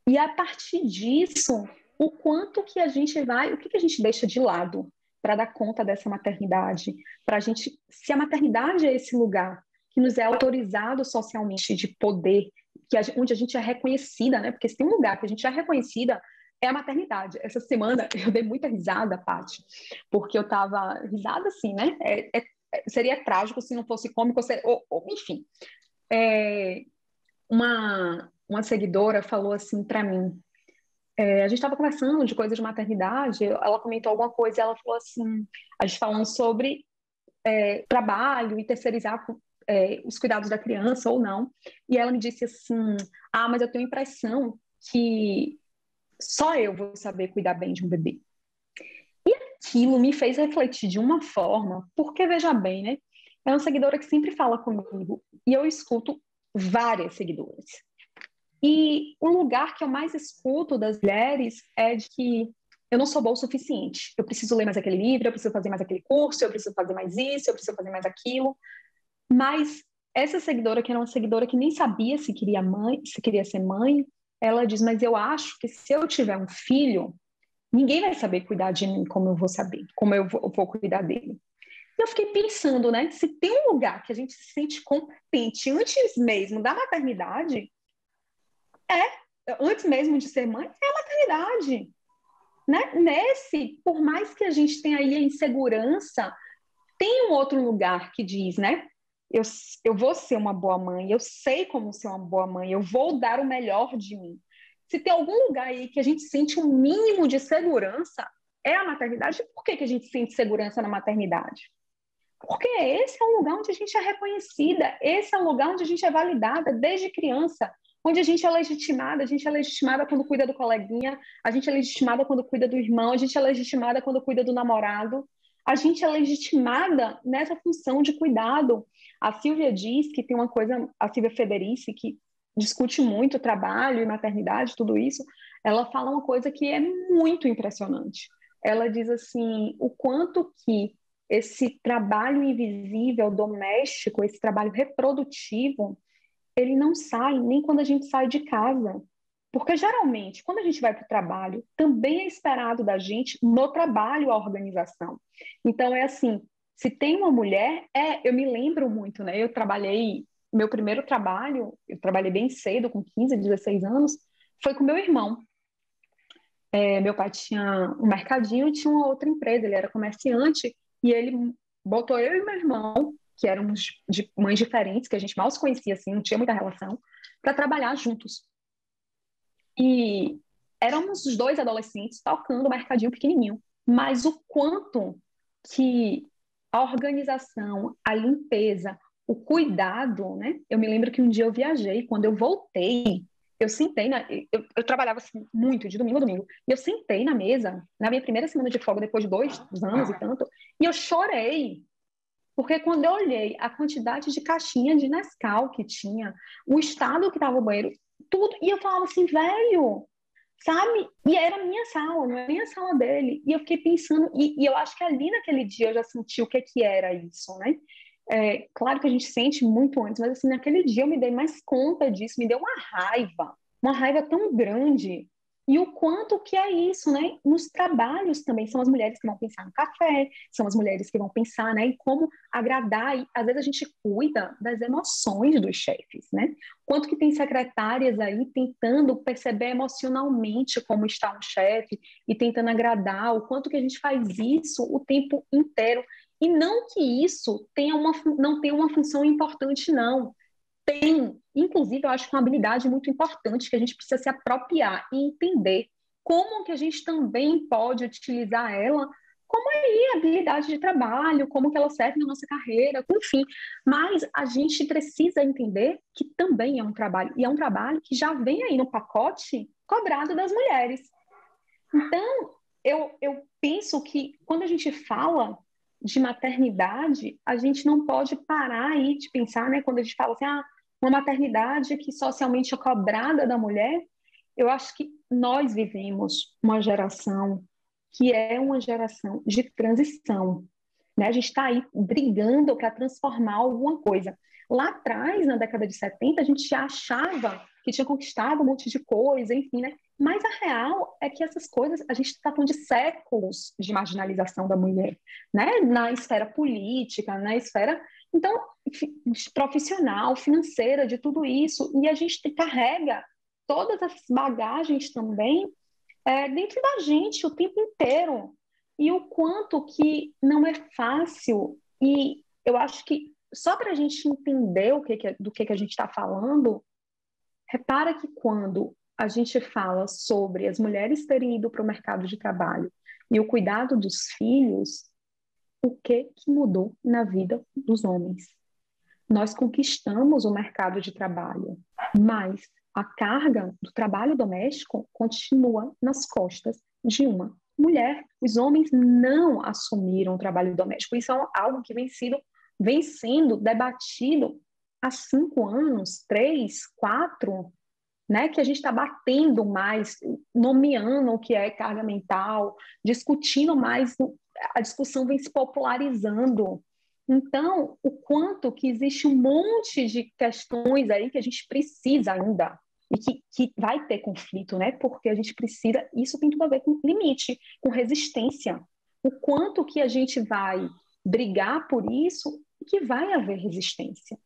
E a partir disso, o quanto que a gente vai, o que, que a gente deixa de lado para dar conta dessa maternidade, para a gente, se a maternidade é esse lugar que nos é autorizado socialmente de poder, que a, onde a gente é reconhecida, né? Porque se tem um lugar que a gente é reconhecida é a maternidade. Essa semana (laughs) eu dei muita risada, Paty, porque eu estava risada assim, né? É, é, seria trágico se não fosse cômico, ou, ou, enfim. É, uma, uma seguidora falou assim para mim, é, a gente estava conversando de coisas de maternidade, ela comentou alguma coisa e ela falou assim, a gente falando sobre é, trabalho e terceirizar é, os cuidados da criança ou não, e ela me disse assim, ah, mas eu tenho a impressão que só eu vou saber cuidar bem de um bebê. E aquilo me fez refletir de uma forma, porque veja bem, né? É uma seguidora que sempre fala comigo e eu escuto várias seguidoras. E o lugar que eu mais escuto das mulheres é de que eu não sou boa o suficiente. Eu preciso ler mais aquele livro, eu preciso fazer mais aquele curso, eu preciso fazer mais isso, eu preciso fazer mais aquilo. Mas essa seguidora, que era uma seguidora que nem sabia se queria mãe, se queria ser mãe, ela diz: Mas eu acho que se eu tiver um filho, ninguém vai saber cuidar de mim como eu vou saber, como eu vou, vou cuidar dele. Eu fiquei pensando, né? Se tem um lugar que a gente se sente competente antes mesmo da maternidade, é, antes mesmo de ser mãe, é a maternidade. Né? Nesse, por mais que a gente tenha aí a insegurança, tem um outro lugar que diz, né? Eu, eu vou ser uma boa mãe, eu sei como ser uma boa mãe, eu vou dar o melhor de mim. Se tem algum lugar aí que a gente sente um mínimo de segurança, é a maternidade. Por que, que a gente sente segurança na maternidade? Porque esse é um lugar onde a gente é reconhecida, esse é um lugar onde a gente é validada desde criança, onde a gente é legitimada, a gente é legitimada quando cuida do coleguinha, a gente é legitimada quando cuida do irmão, a gente é legitimada quando cuida do namorado, a gente é legitimada nessa função de cuidado. A Silvia diz que tem uma coisa, a Silvia Federici, que discute muito trabalho e maternidade, tudo isso, ela fala uma coisa que é muito impressionante. Ela diz assim, o quanto que esse trabalho invisível doméstico, esse trabalho reprodutivo, ele não sai nem quando a gente sai de casa. Porque geralmente, quando a gente vai para o trabalho, também é esperado da gente no trabalho a organização. Então é assim, se tem uma mulher, é, eu me lembro muito, né? Eu trabalhei, meu primeiro trabalho, eu trabalhei bem cedo, com 15, 16 anos, foi com meu irmão. É, meu pai tinha um mercadinho e tinha uma outra empresa, ele era comerciante, e ele botou eu e meu irmão, que éramos de mães diferentes, que a gente mal se conhecia assim, não tinha muita relação, para trabalhar juntos. E éramos os dois adolescentes tocando o mercadinho pequenininho. Mas o quanto que a organização, a limpeza, o cuidado, né? Eu me lembro que um dia eu viajei, quando eu voltei, eu sentei, na, eu, eu trabalhava assim, muito, de domingo a domingo, e eu sentei na mesa, na minha primeira semana de folga, depois de dois anos e tanto, e eu chorei, porque quando eu olhei a quantidade de caixinha de Nescau que tinha, o estado que estava o banheiro, tudo. E eu falava assim, velho, sabe? E era a minha sala, não era nem a sala dele. E eu fiquei pensando, e, e, eu acho que ali naquele dia eu já senti o que, que era isso, né? É, claro que a gente sente muito antes, mas assim, naquele dia eu me dei mais conta disso, me deu uma raiva, uma raiva tão grande e o quanto que é isso, né? Nos trabalhos também são as mulheres que vão pensar no café, são as mulheres que vão pensar, né, em como agradar. E às vezes a gente cuida das emoções dos chefes, né? Quanto que tem secretárias aí tentando perceber emocionalmente como está um chefe e tentando agradar, o quanto que a gente faz isso o tempo inteiro. E não que isso tenha uma, não tenha uma função importante, não tem, inclusive, eu acho que é uma habilidade muito importante que a gente precisa se apropriar e entender como que a gente também pode utilizar ela como aí a habilidade de trabalho, como que ela serve na nossa carreira, enfim. Mas a gente precisa entender que também é um trabalho, e é um trabalho que já vem aí no pacote cobrado das mulheres. Então, eu, eu penso que quando a gente fala de maternidade, a gente não pode parar aí de pensar, né? Quando a gente fala assim, ah, uma maternidade que socialmente é cobrada da mulher, eu acho que nós vivemos uma geração que é uma geração de transição. Né? A gente está aí brigando para transformar alguma coisa. Lá atrás, na década de 70, a gente achava que tinha conquistado um monte de coisa, enfim, né? Mas a real é que essas coisas, a gente está falando de séculos de marginalização da mulher, né? Na esfera política, na esfera, então, profissional, financeira, de tudo isso. E a gente carrega todas as bagagens também é, dentro da gente o tempo inteiro. E o quanto que não é fácil. E eu acho que só para a gente entender o que, que é, do que, que a gente está falando, repara que quando a gente fala sobre as mulheres terem ido para o mercado de trabalho e o cuidado dos filhos, o que, que mudou na vida dos homens? Nós conquistamos o mercado de trabalho, mas a carga do trabalho doméstico continua nas costas de uma mulher. Os homens não assumiram o trabalho doméstico. Isso é algo que vem sendo vem sendo debatido há cinco anos, três, quatro, né, que a gente está batendo mais, nomeando o que é carga mental, discutindo mais, a discussão vem se popularizando. Então, o quanto que existe um monte de questões aí que a gente precisa ainda e que, que vai ter conflito, né? Porque a gente precisa, isso tem tudo a ver com limite, com resistência. O quanto que a gente vai brigar por isso e que vai haver resistência.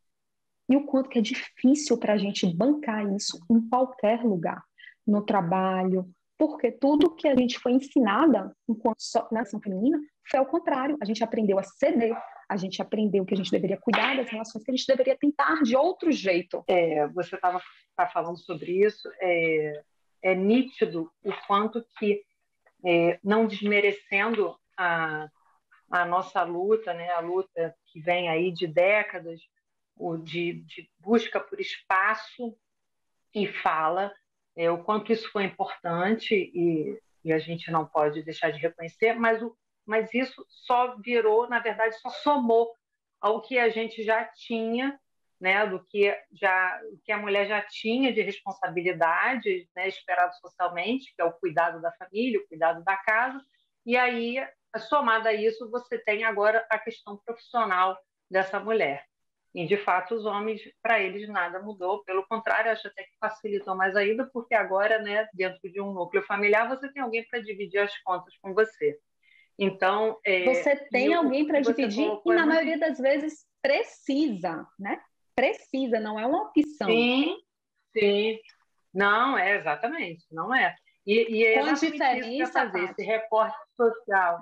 E o quanto que é difícil para a gente bancar isso em qualquer lugar, no trabalho, porque tudo que a gente foi ensinada enquanto nação feminina foi ao contrário. A gente aprendeu a ceder, a gente aprendeu que a gente deveria cuidar das relações, que a gente deveria tentar de outro jeito. É, você estava tá falando sobre isso, é, é, nítido o quanto que, é, não desmerecendo a, a nossa luta, né, a luta que vem aí de décadas, o de, de busca por espaço e fala, é, o quanto isso foi importante e, e, a gente não pode deixar de reconhecer, mas, o, mas isso só virou, na verdade, só somou ao que a gente já tinha, né, do que já que a mulher já tinha de responsabilidade, né, esperado socialmente, que é o cuidado da família, o cuidado da casa, e aí somada a isso, você tem agora a questão profissional dessa mulher. E, de fato, os homens, para eles, nada mudou. Pelo contrário, acho até que facilitou mais ainda, porque agora, né, dentro de um núcleo familiar, você tem alguém para dividir as contas com você. Então. É, você tem alguém para dividir e, na maioria das vezes, precisa, né? Precisa, não é uma opção. Sim, sim. Não, é exatamente, não é. E, e é Com isso fazer, esse recorte social.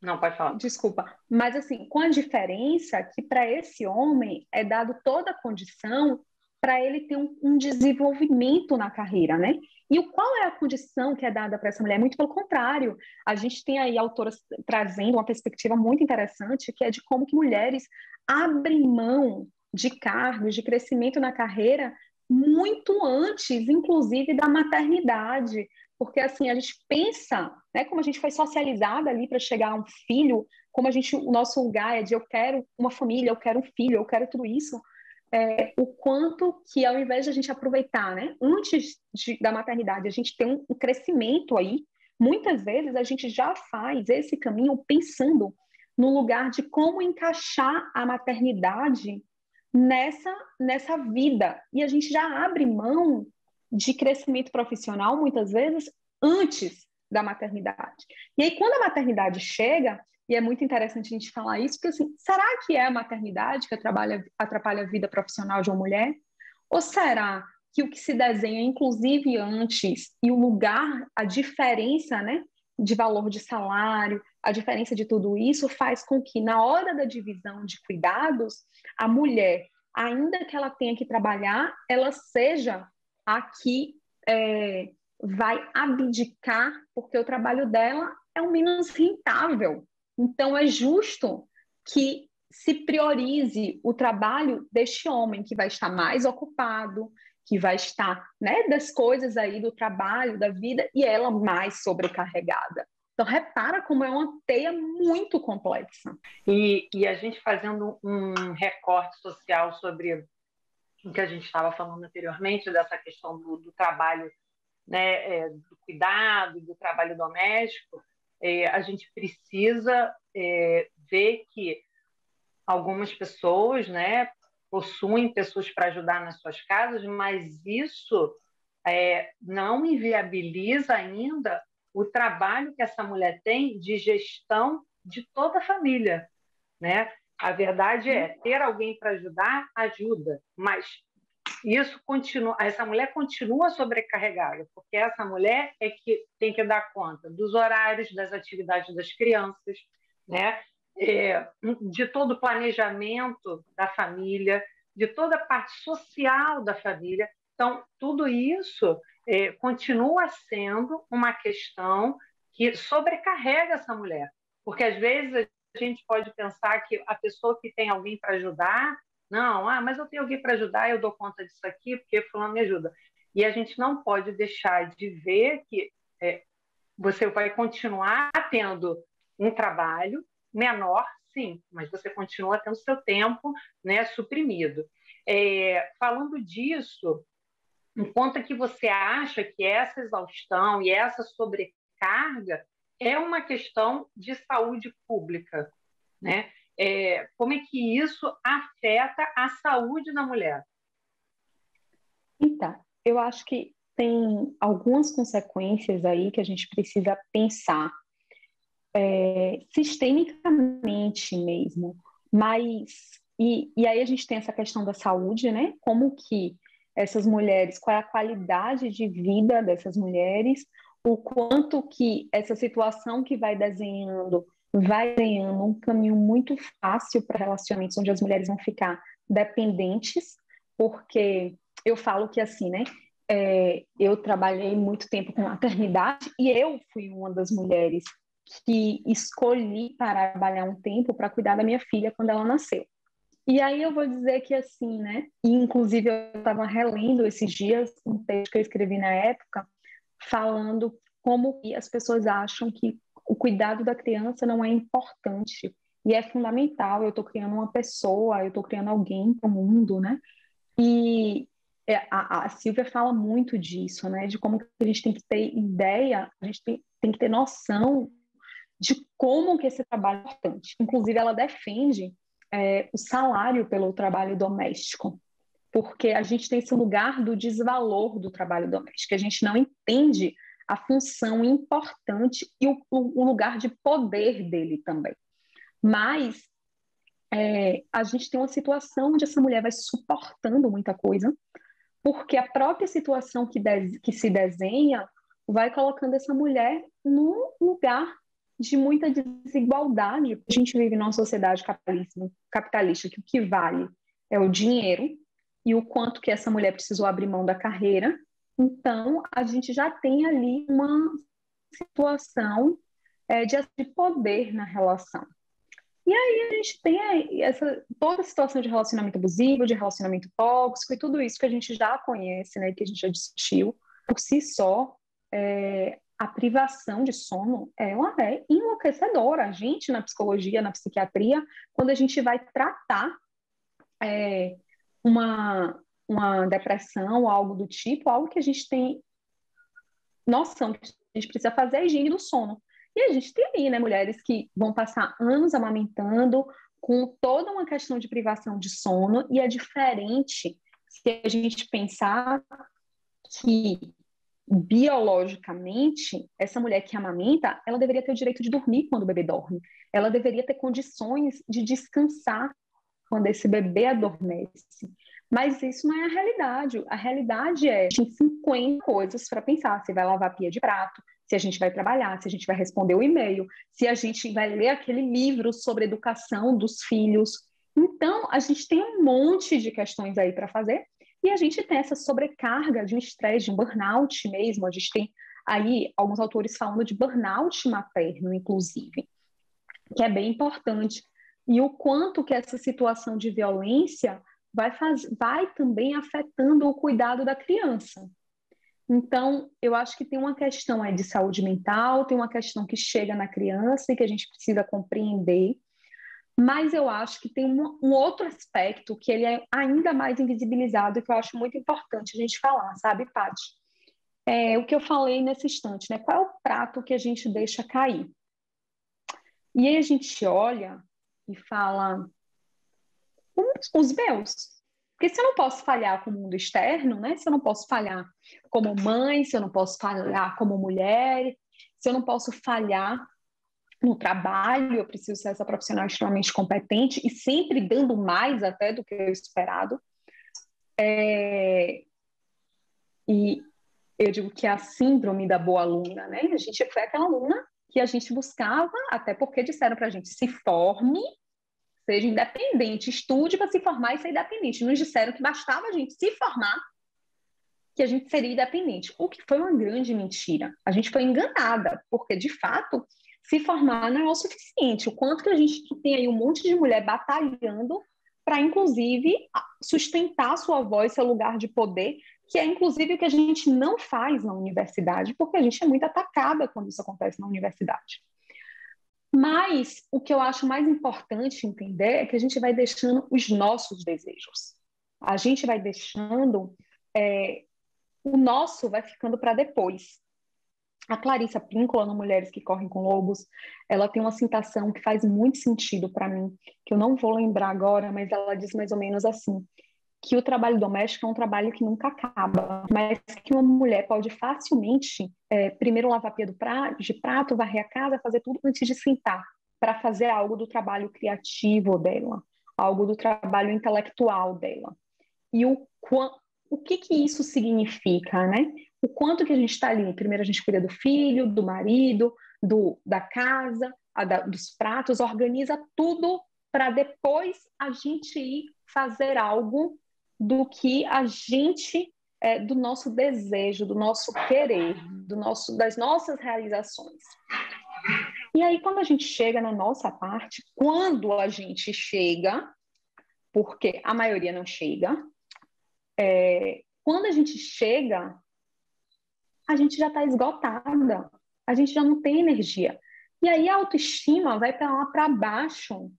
Não, pode falar. Desculpa. Mas, assim, com a diferença que para esse homem é dado toda a condição para ele ter um, um, desenvolvimento na carreira, né? E qual é a condição que é dada para essa mulher? Muito pelo contrário. A gente tem aí autoras trazendo uma perspectiva muito interessante, que é de como que mulheres abrem mão de cargos, de crescimento na carreira, muito antes, inclusive, da maternidade porque assim a gente pensa, né, como a gente foi socializada ali para chegar a um filho, como a gente o nosso lugar é de eu quero uma família, eu quero um filho, eu quero tudo isso, é, o quanto que ao invés de a gente aproveitar, né, antes de, da maternidade, a gente tem um, um crescimento aí, muitas vezes a gente já faz esse caminho pensando no lugar de como encaixar a maternidade nessa nessa vida e a gente já abre mão de crescimento profissional, muitas vezes, antes da maternidade. E aí, quando a maternidade chega, e é muito interessante a gente falar isso, porque assim, será que é a maternidade que atrapalha, atrapalha a vida profissional de uma mulher? Ou será que o que se desenha, inclusive antes, e o lugar, a diferença né, de valor de salário, a diferença de tudo isso, faz com que, na hora da divisão de cuidados, a mulher, ainda que ela tenha que trabalhar, ela seja a que é, vai abdicar, porque o trabalho dela é o menos rentável. Então, é justo que se priorize o trabalho deste homem, que vai estar mais ocupado, que vai estar né, das coisas aí do trabalho, da vida, e ela mais sobrecarregada. Então, repara como é uma teia muito complexa. E, e a gente fazendo um recorte social sobre o que a gente estava falando anteriormente, dessa questão do, do trabalho né, é, do cuidado, do trabalho doméstico, é, a gente precisa é, ver que algumas pessoas, né, possuem pessoas para ajudar nas suas casas, mas isso é, não inviabiliza ainda o trabalho que essa mulher tem de gestão de toda a família, né? A verdade é ter alguém para ajudar ajuda, mas isso continua, essa mulher continua sobrecarregada, porque essa mulher é que tem que dar conta dos horários, das atividades das crianças, né? É, de todo o planejamento da família, de toda a parte social da família. Então, tudo isso é, continua sendo uma questão que sobrecarrega essa mulher, porque às vezes a gente pode pensar que a pessoa que tem alguém para ajudar, não, ah, mas eu tenho alguém para ajudar, eu dou conta disso aqui porque fulano me ajuda. E a gente não pode deixar de ver que é, você vai continuar tendo um trabalho menor, sim, mas você continua tendo seu tempo né, suprimido. É, falando disso, enquanto que você acha que essa exaustão e essa sobrecarga é uma questão de saúde pública, né? É, como é que isso afeta a saúde da mulher? Então, eu acho que tem algumas consequências aí que a gente precisa pensar é, sistemicamente mesmo, mas e, e aí a gente tem essa questão da saúde, né? Como que essas mulheres, qual é a qualidade de vida dessas mulheres, o quanto que essa situação que vai desenhando vai desenhando um caminho muito fácil para relacionamentos onde as mulheres vão ficar dependentes, porque eu falo que assim, né? É, eu trabalhei muito tempo com maternidade e eu fui uma das mulheres que escolhi parar trabalhar um tempo para cuidar da minha filha quando ela nasceu. E aí eu vou dizer que assim, né? E, inclusive eu estava relendo esses dias um texto que eu escrevi na época, falando como as pessoas acham que o cuidado da criança não é importante e é fundamental. Eu estou criando uma pessoa, eu estou criando alguém para o mundo, né? E é, a, a Silvia fala muito disso, né? De como a gente tem que ter ideia, a gente tem, tem que ter noção de como que esse trabalho é importante. Inclusive, ela defende é, o salário pelo trabalho doméstico porque a gente tem esse lugar do desvalor do trabalho doméstico, a gente não entende a função importante e o, o lugar de poder dele também. Mas é, a gente tem uma situação onde essa mulher vai suportando muita coisa, porque a própria situação que, de, que se desenha vai colocando essa mulher num lugar de muita desigualdade. A gente vive numa sociedade capitalista, capitalista que o que vale é o dinheiro, e o quanto que essa mulher precisou abrir mão da carreira. Então, a gente já tem ali uma situação é, de, de poder na relação. E aí a gente tem essa toda a situação de relacionamento abusivo, de relacionamento tóxico e tudo isso que a gente já conhece, né, que a gente já discutiu. Por si só, é, a privação de sono ela é enlouquecedora. A gente na psicologia, na psiquiatria, quando a gente vai tratar é, uma, uma depressão algo do tipo, algo que a gente tem noção que a gente precisa fazer a higiene do sono. E a gente tem aí, né, mulheres que vão passar anos amamentando com toda uma questão de privação de sono, e é diferente se a gente pensar que biologicamente, essa mulher que amamenta, ela deveria ter o direito de dormir quando o bebê dorme. Ela deveria ter condições de descansar quando esse bebê adormece. Mas isso não é a realidade. A realidade é tem 50 coisas para pensar. Se vai lavar pia de prato, se a gente vai trabalhar, se a gente vai responder o e-mail, se a gente vai ler aquele livro sobre educação dos filhos. Então, a gente tem um monte de questões aí para fazer e a gente tem essa sobrecarga de um estresse, de um burnout mesmo. A gente tem aí alguns autores falando de burnout materno, inclusive, que é bem importante e o quanto que essa situação de violência vai, faz, vai também afetando o cuidado da criança. Então, eu acho que tem uma questão aí de saúde mental, tem uma questão que chega na criança e que a gente precisa compreender, mas eu acho que tem um, um outro aspecto que ele é ainda mais invisibilizado e que eu acho muito importante a gente falar, sabe, Paty? é o que eu falei nesse instante, né? Qual é o prato que a gente deixa cair? E aí a gente olha e fala os meus. Porque se eu não posso falhar com o mundo externo, né? Se eu não posso falhar como mãe, se eu não posso falhar como mulher, se eu não posso falhar no trabalho, eu preciso ser essa profissional extremamente competente e sempre dando mais até do que o esperado. É... E eu digo que é a síndrome da boa aluna, né? A gente foi aquela aluna que a gente buscava, até porque disseram para a gente se forme, seja independente, estude para se formar e ser independente. Nos disseram que bastava a gente se formar que a gente seria independente, o que foi uma grande mentira. A gente foi enganada, porque de fato se formar não é o suficiente. O quanto que a gente tem aí um monte de mulher batalhando para, inclusive, sustentar sua voz, seu lugar de poder, que é, inclusive, o que a gente não faz na universidade, porque a gente é muito atacada quando isso acontece na universidade. Mas o que eu acho mais importante entender é que a gente vai deixando os nossos desejos. A gente vai deixando. É, o nosso vai ficando para depois. A Clarissa Píncola, no Mulheres que Correm com Lobos, ela tem uma citação que faz muito sentido para mim, que eu não vou lembrar agora, mas ela diz mais ou menos assim: que o trabalho doméstico é um trabalho que nunca acaba, mas que uma mulher pode facilmente, é, primeiro lavar pia prato, de prato, varrer a casa, fazer tudo antes de sentar, para fazer algo do trabalho criativo dela, algo do trabalho intelectual dela. E o, o que que isso significa, né? O quanto que a gente está ali. Primeiro a gente cuida do filho, do marido, do, da casa, da, dos pratos, organiza tudo para depois a gente ir fazer algo do que a gente é, do nosso desejo, do nosso querer, do nosso, das nossas realizações. E aí, quando a gente chega na nossa parte, quando a gente chega, porque a maioria não chega, é, quando a gente chega, a gente já está esgotada, a gente já não tem energia. E aí a autoestima vai para lá para baixo,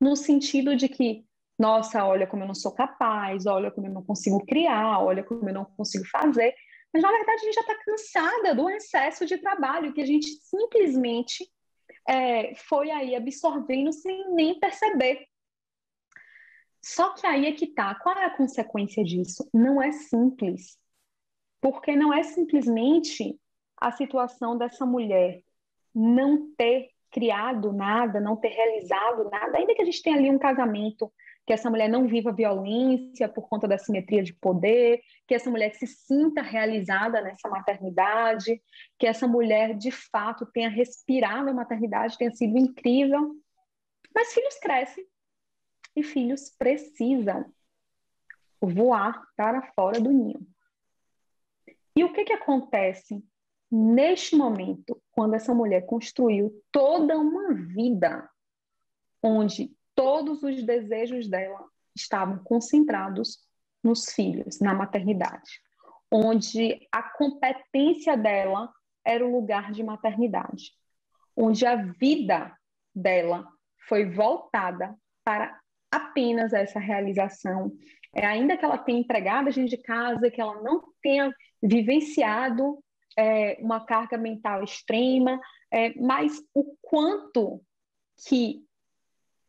no sentido de que, nossa, olha como eu não sou capaz, olha como eu não consigo criar, olha como eu não consigo fazer. Mas na verdade a gente já está cansada do excesso de trabalho que a gente simplesmente é, foi aí absorvendo sem nem perceber. Só que aí é que tá. Qual é a consequência disso? Não é simples. Porque não é simplesmente a situação dessa mulher não ter criado nada, não ter realizado nada, ainda que a gente tenha ali um casamento, que essa mulher não viva violência por conta da simetria de poder, que essa mulher se sinta realizada nessa maternidade, que essa mulher de fato tenha respirado a maternidade, tenha sido incrível. Mas filhos crescem, e filhos precisam voar para fora do ninho. E o que, que acontece neste momento, quando essa mulher construiu toda uma vida onde todos os desejos dela estavam concentrados nos filhos, na maternidade, onde a competência dela era o lugar de maternidade, onde a vida dela foi voltada para apenas essa realização. É, ainda que ela tenha empregada de casa, que ela não tenha vivenciado é, uma carga mental extrema, é, mas o quanto que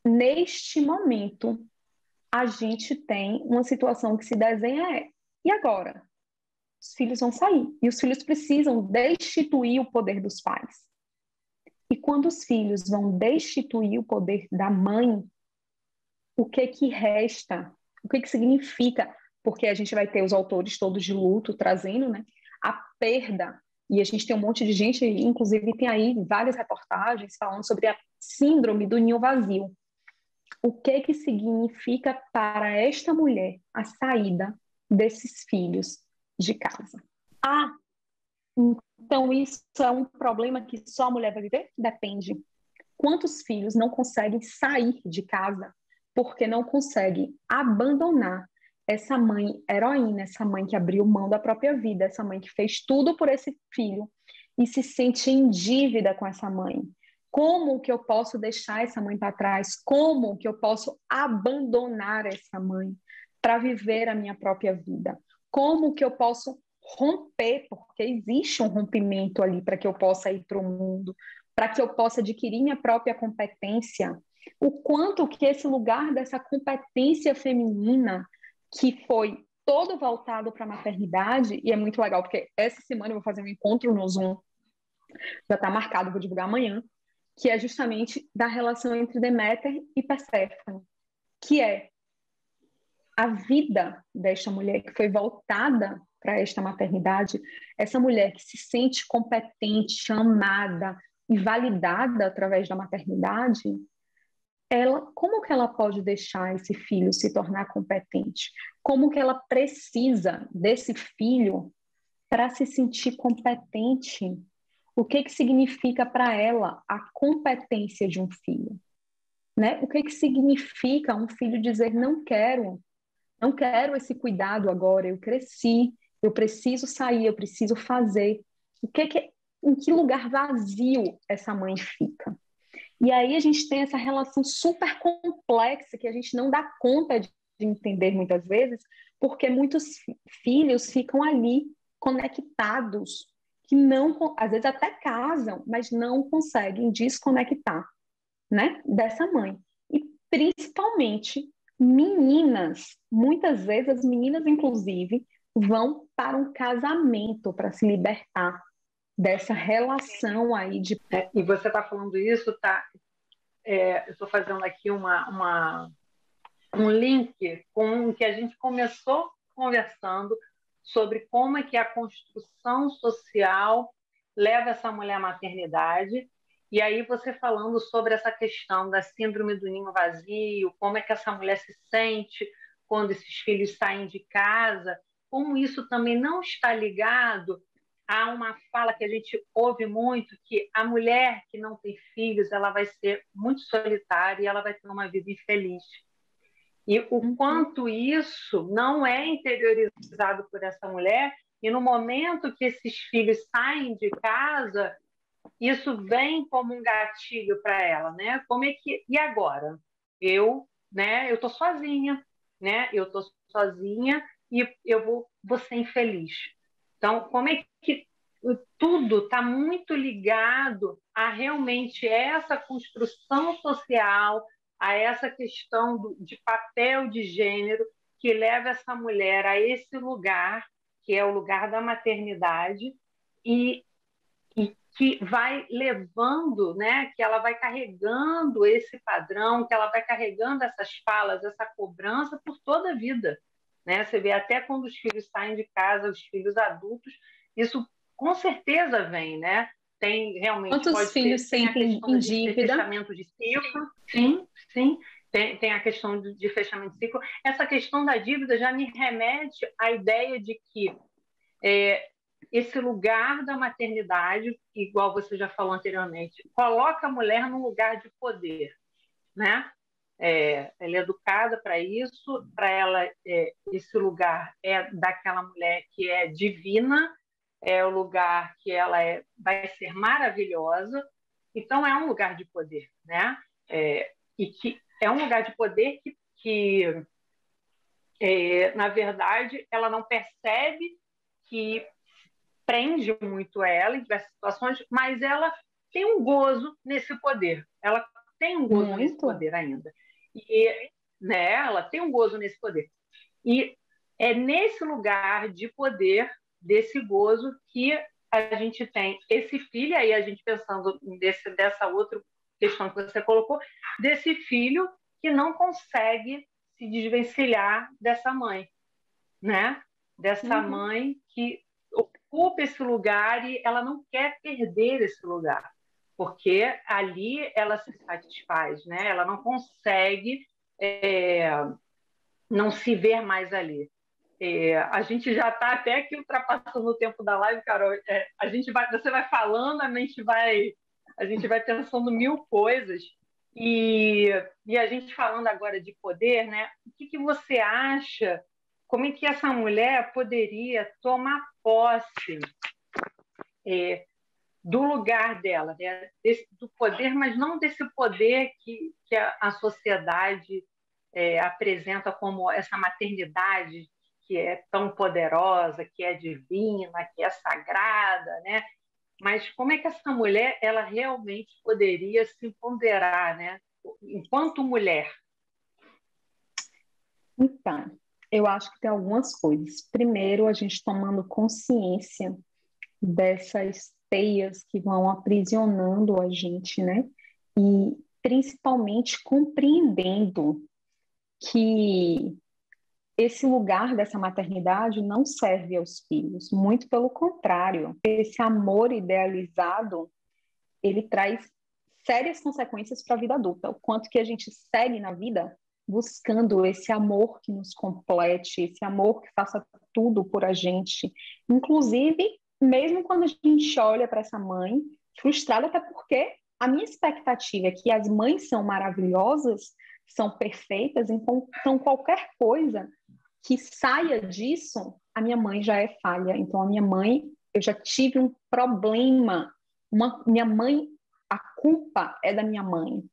neste momento a gente tem uma situação que se desenha é e agora? Os filhos vão sair e os filhos precisam destituir o poder dos pais. E quando os filhos vão destituir o poder da mãe, o que que resta, o que que significa, porque a gente vai ter os autores todos de luto trazendo, né, a perda, e a gente tem um monte de gente, inclusive tem aí várias reportagens falando sobre a síndrome do ninho vazio. O que que significa para esta mulher a saída desses filhos de casa? Ah, então isso é um problema que só a mulher vai viver? Depende. Quantos filhos não conseguem sair de casa porque não consegue abandonar essa mãe heroína, essa mãe que abriu mão da própria vida, essa mãe que fez tudo por esse filho e se sente em dívida com essa mãe. Como que eu posso deixar essa mãe para trás? Como que eu posso abandonar essa mãe para viver a minha própria vida? Como que eu posso romper, porque existe um rompimento ali para que eu possa ir para o mundo, para que eu possa adquirir minha própria competência, o quanto que esse lugar dessa competência feminina que foi todo voltado para a maternidade, e é muito legal, porque essa semana eu vou fazer um encontro no Zoom, já está marcado, vou divulgar amanhã, que é justamente da relação entre Deméter e Perséfone, que é a vida desta mulher que foi voltada para esta maternidade, essa mulher que se sente competente, amada e validada através da maternidade, ela, como que ela pode deixar esse filho se tornar competente? Como que ela precisa desse filho para se sentir competente? O que que significa para ela a competência de um filho? Né? O que que significa um filho dizer não quero, não quero esse cuidado agora, eu cresci, eu preciso sair, eu preciso fazer. O que que em que lugar vazio essa mãe fica? E aí a gente tem essa relação super complexa que a gente não dá conta de entender muitas vezes, porque muitos filhos ficam ali conectados, que não, às vezes até casam, mas não conseguem desconectar, né, dessa mãe. E principalmente meninas, muitas vezes as meninas inclusive vão para um casamento para se libertar dessa relação aí de. É, e você está falando isso, tá? É, eu estou fazendo aqui uma, uma, um link com o que a gente começou conversando sobre como é que a construção social leva essa mulher à maternidade. E aí você falando sobre essa questão da síndrome do ninho vazio, como é que essa mulher se sente quando esses filhos saem de casa, como isso também não está ligado há uma fala que a gente ouve muito que a mulher que não tem filhos ela vai ser muito solitária e ela vai ter uma vida infeliz e o uhum. quanto isso não é interiorizado por essa mulher e no momento que esses filhos saem de casa isso vem como um gatilho para ela né? Como é que e agora? Eu né eu tô sozinha né? Eu tô sozinha e eu vou, vou ser infeliz. Então, como é que tudo está muito ligado a realmente essa construção social, a essa questão do, de papel de gênero que leva essa mulher a esse lugar, que é o lugar da maternidade, e, e que vai levando, né, que ela vai carregando esse padrão, que ela vai carregando essas falas, essa cobrança por toda a vida. Né? Você vê até quando os filhos saem de casa, os filhos adultos, isso com certeza vem, né? Tem realmente. Quantos filhos ter, sentem em dívida? De fechamento de ciclo. Sim, sim. Tem, tem, a questão de, de, fechamento de ciclo. Essa questão da dívida já me remete à ideia de que é, esse lugar da maternidade, igual você já falou anteriormente, coloca a mulher num lugar de poder, né? É, ela é educada para isso, para ela é, esse lugar é daquela mulher que é divina, é o lugar que ela é, vai ser maravilhosa, então é um lugar de poder, né? É, e que é um lugar de poder que, que é, na verdade, ela não percebe que prende muito ela em diversas situações, mas ela tem um gozo nesse poder. Ela tem um gozo muito. nesse poder ainda. E, né, ela tem um gozo nesse poder. E é nesse lugar de poder, desse gozo, que a gente tem esse filho, aí a gente pensando desse, dessa outra questão que você colocou, desse filho que não consegue se desvencilhar dessa mãe, né? Dessa uhum. mãe que ocupa esse lugar e ela não quer perder esse lugar porque ali ela se satisfaz, né? Ela não consegue é, não se ver mais ali. É, a gente já está até aqui ultrapassando o tempo da live, Carol. É, a gente vai, você vai falando, a gente vai, a gente vai pensando mil coisas. E, e a gente falando agora de poder, né? O que, que você acha? Como é que essa mulher poderia tomar posse é, do lugar dela, né? Desse, do poder, mas não desse poder que, que a, a sociedade é, apresenta como essa maternidade que é tão poderosa, que é divina, que é sagrada, né? Mas como é que essa mulher ela realmente poderia se ponderar, né? Enquanto mulher. Então, eu acho que tem algumas coisas. Primeiro, a gente tomando consciência dessas teias que vão aprisionando a gente, né? E principalmente compreendendo que esse lugar dessa maternidade não serve aos filhos, muito pelo contrário. Esse amor idealizado, ele traz sérias consequências para a vida adulta. O quanto que a gente segue na vida buscando esse amor que nos complete, esse amor que faça tudo por a gente, inclusive mesmo quando a gente olha para essa mãe frustrada, até porque a minha expectativa é que as mães são maravilhosas, são perfeitas, então, então qualquer coisa que saia disso, a minha mãe já é falha. Então a minha mãe, eu já tive um problema, uma, minha mãe, a culpa é da minha mãe.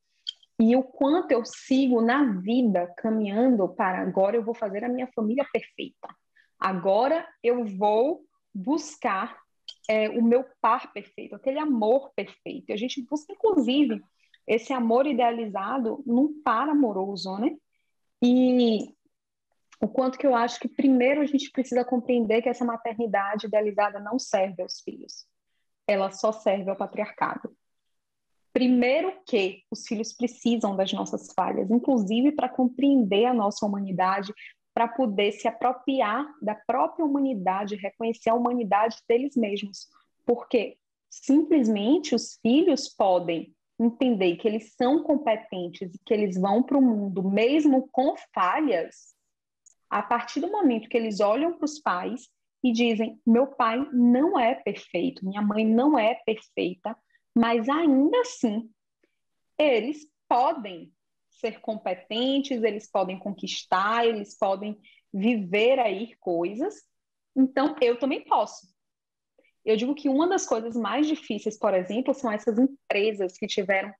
E o quanto eu sigo na vida caminhando para agora eu vou fazer a minha família perfeita. Agora eu vou buscar é, o meu par perfeito, aquele amor perfeito. A gente busca, inclusive, esse amor idealizado num par amoroso, né? E o quanto que eu acho que primeiro a gente precisa compreender que essa maternidade idealizada não serve aos filhos. Ela só serve ao patriarcado. Primeiro que os filhos precisam das nossas falhas, inclusive para compreender a nossa humanidade, para poder se apropriar da própria humanidade, reconhecer a humanidade deles mesmos. Porque simplesmente os filhos podem entender que eles são competentes e que eles vão para o mundo mesmo com falhas, a partir do momento que eles olham para os pais e dizem: meu pai não é perfeito, minha mãe não é perfeita, mas ainda assim eles podem ser competentes, eles podem conquistar, eles podem viver aí coisas. Então, eu também posso. Eu digo que uma das coisas mais difíceis, por exemplo, são essas empresas que tiveram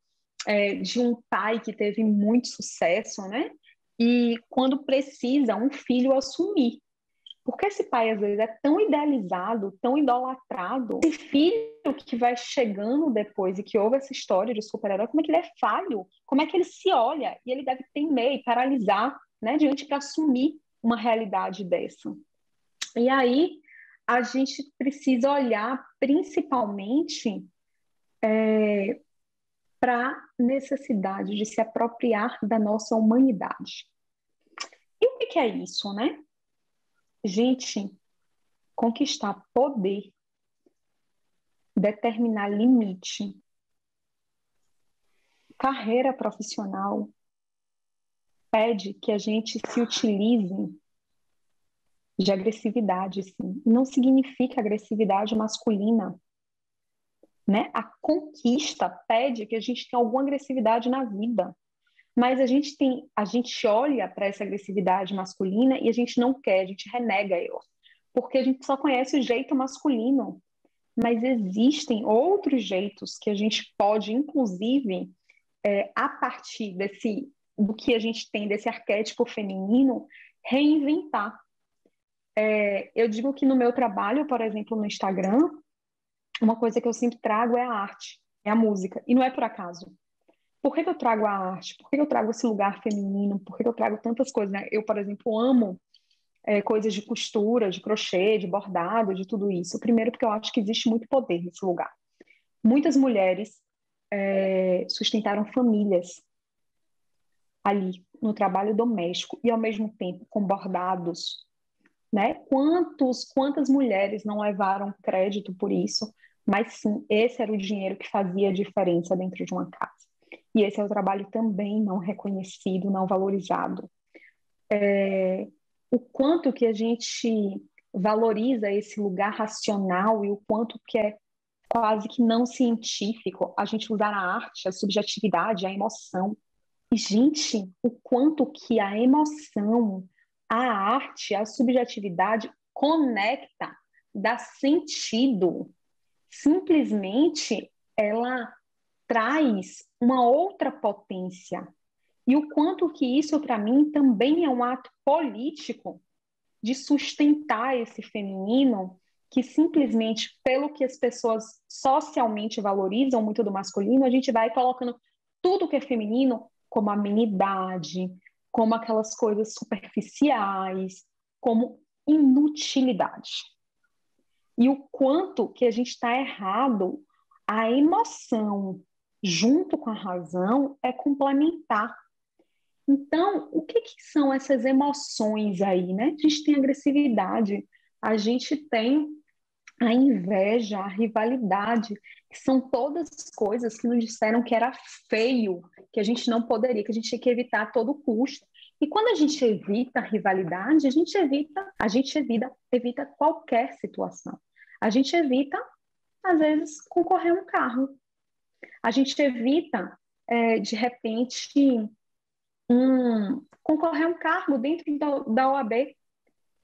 é, de um pai que teve muito sucesso, né? E quando precisa, um filho assumir. Porque esse pai, às vezes, é tão idealizado, tão idolatrado. Esse filho que vai chegando depois e que ouve essa história de super-herói, como é que ele é falho? Como é que ele se olha? E ele deve temer e paralisar né, diante para assumir uma realidade dessa. E aí, a gente precisa olhar principalmente é, para necessidade de se apropriar da nossa humanidade. E o que é isso, né? Gente, conquistar poder, determinar limite, carreira profissional, pede que a gente se utilize de agressividade, sim. Não significa agressividade masculina. Né? A conquista pede que a gente tenha alguma agressividade na vida. Mas a gente tem, a gente olha para essa agressividade masculina e a gente não quer, a gente renega ela. Porque a gente só conhece o jeito masculino. Mas existem outros jeitos que a gente pode, inclusive, é, a partir desse do que a gente tem desse arquétipo feminino, reinventar. É, eu digo que no meu trabalho, por exemplo, no Instagram, uma coisa que eu sempre trago é a arte, é a música. E não é por acaso. Por que, que eu trago a arte? Por que, que eu trago esse lugar feminino? Por que, que eu trago tantas coisas? Né? Eu, por exemplo, amo é, coisas de costura, de crochê, de bordado, de tudo isso. Primeiro, porque eu acho que existe muito poder nesse lugar. Muitas mulheres é, sustentaram famílias ali no trabalho doméstico e ao mesmo tempo com bordados, né? Quantos, quantas mulheres não levaram crédito por isso? Mas sim, esse era o dinheiro que fazia a diferença dentro de uma casa. E esse é o trabalho também não reconhecido, não valorizado. É, o quanto que a gente valoriza esse lugar racional e o quanto que é quase que não científico a gente usar a arte, a subjetividade, a emoção. E, gente, o quanto que a emoção, a arte, a subjetividade conecta, dá sentido. Simplesmente ela traz uma outra potência. E o quanto que isso, para mim, também é um ato político. de sustentar esse feminino que simplesmente pelo que as pessoas socialmente valorizam muito do masculino, a gente vai colocando tudo que é feminino como amenidade, como aquelas coisas superficiais, como inutilidade. E o quanto que a gente está errado, a emoção junto com a razão é complementar. Então, o que, que são essas emoções aí, né? A gente tem agressividade, a gente tem a inveja, a rivalidade, que são todas coisas que nos disseram que era feio, que a gente não poderia, que a gente tinha que evitar a todo custo. E quando a gente evita a rivalidade, a gente evita, a gente evita, evita qualquer situação. A gente evita, às vezes, concorrer a um carro. A gente evita, é, de repente, um, concorrer a um cargo dentro da, da OAB.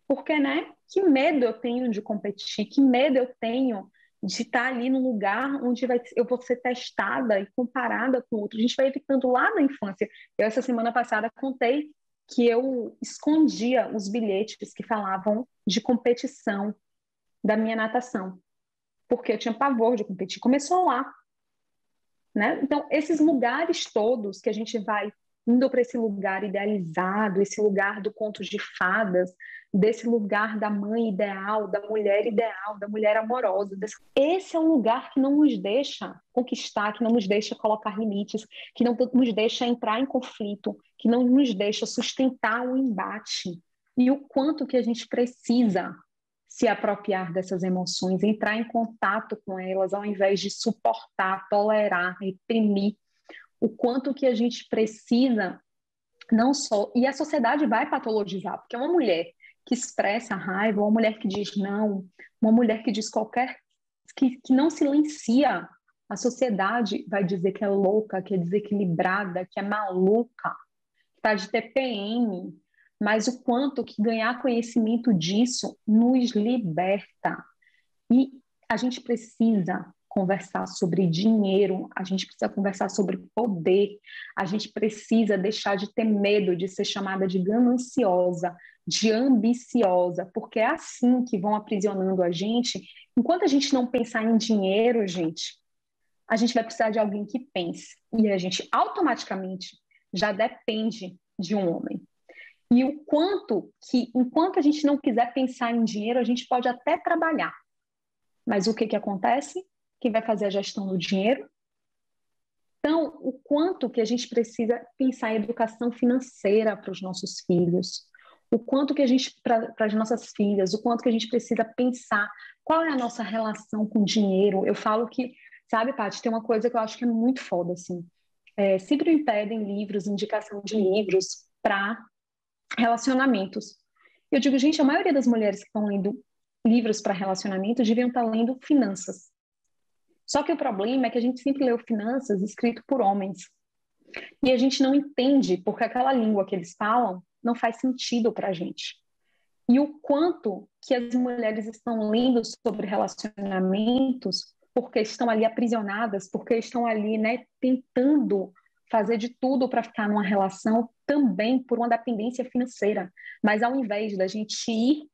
Porque, né? Que medo eu tenho de competir, que medo eu tenho de estar ali num lugar onde vai, eu vou ser testada e comparada com outro. A gente vai evitando lá na infância. Eu, essa semana passada, contei que eu escondia os bilhetes que falavam de competição da minha natação, porque eu tinha pavor de competir. Começou lá. Né? Então, esses lugares todos que a gente vai indo para esse lugar idealizado, esse lugar do conto de fadas, desse lugar da mãe ideal, da mulher ideal, da mulher amorosa. Desse... Esse é um lugar que não nos deixa conquistar, que não nos deixa colocar limites, que não nos deixa entrar em conflito, que não nos deixa sustentar o embate. E o quanto que a gente precisa se apropriar dessas emoções, entrar em contato com elas, ao invés de suportar, tolerar, reprimir o quanto que a gente precisa não só e a sociedade vai patologizar porque uma mulher que expressa raiva uma mulher que diz não uma mulher que diz qualquer que, que não silencia a sociedade vai dizer que é louca que é desequilibrada que é maluca que está de TPM mas o quanto que ganhar conhecimento disso nos liberta e a gente precisa conversar sobre dinheiro, a gente precisa conversar sobre poder, a gente precisa deixar de ter medo de ser chamada de gananciosa, de ambiciosa, porque é assim que vão aprisionando a gente. Enquanto a gente não pensar em dinheiro, gente, a gente vai precisar de alguém que pense. E a gente automaticamente já depende de um homem. E o quanto que, enquanto a gente não quiser pensar em dinheiro, a gente pode até trabalhar. Mas o que, que acontece? quem vai fazer a gestão do dinheiro. Então, o quanto que a gente precisa pensar em educação financeira para os nossos filhos, o quanto que a gente, para as nossas filhas, o quanto que a gente precisa pensar qual é a nossa relação com o dinheiro. Eu falo que, sabe, Paty, tem uma coisa que eu acho que é muito foda, assim. É, sempre me pedem livros, indicação de livros para relacionamentos. Eu digo, gente, a maioria das mulheres que estão lendo livros para relacionamento deviam estar lendo finanças. Só que o problema é que a gente sempre leu finanças escrito por homens. E a gente não entende porque aquela língua que eles falam não faz sentido para a gente. E o quanto que as mulheres estão lendo sobre relacionamentos porque estão ali aprisionadas, porque estão ali, né, tentando fazer de tudo para ficar numa relação também por uma dependência financeira. Mas ao invés da gente ir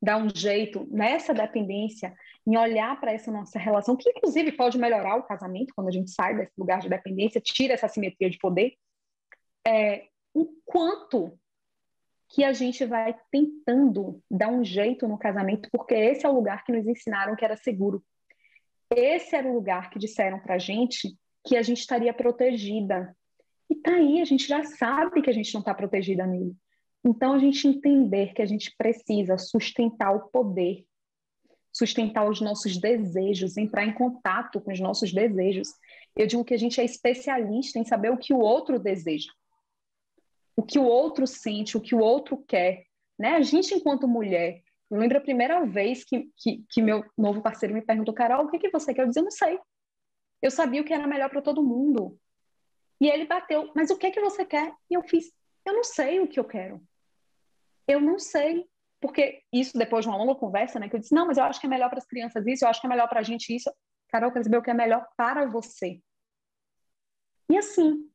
dar um jeito nessa dependência em olhar para essa nossa relação, que inclusive pode melhorar o casamento quando a gente sai desse lugar de dependência, tira essa simetria de poder, é, o quanto que a gente vai tentando dar um jeito no casamento, porque esse é o lugar que nos ensinaram que era seguro. Esse era o lugar que disseram para gente que a gente estaria protegida. E tá aí, a gente já sabe que a gente não está protegida nele. Então, a gente entender que a gente precisa sustentar o poder sustentar os nossos desejos, entrar em contato com os nossos desejos. Eu digo que a gente é especialista em saber o que o outro deseja, o que o outro sente, o que o outro quer. Né? A gente, enquanto mulher, eu lembro a primeira vez que, que, que meu novo parceiro me perguntou, Carol, o que, que você quer? Eu disse, eu não sei. Eu sabia o que era melhor para todo mundo. E ele bateu, mas o que, que você quer? E eu fiz, eu não sei o que eu quero. Eu não sei porque isso depois de uma longa conversa, né, que eu disse, não, mas eu acho que é melhor para as crianças isso, eu acho que é melhor para a gente isso. Carol, quer saber o que é melhor para você. E assim,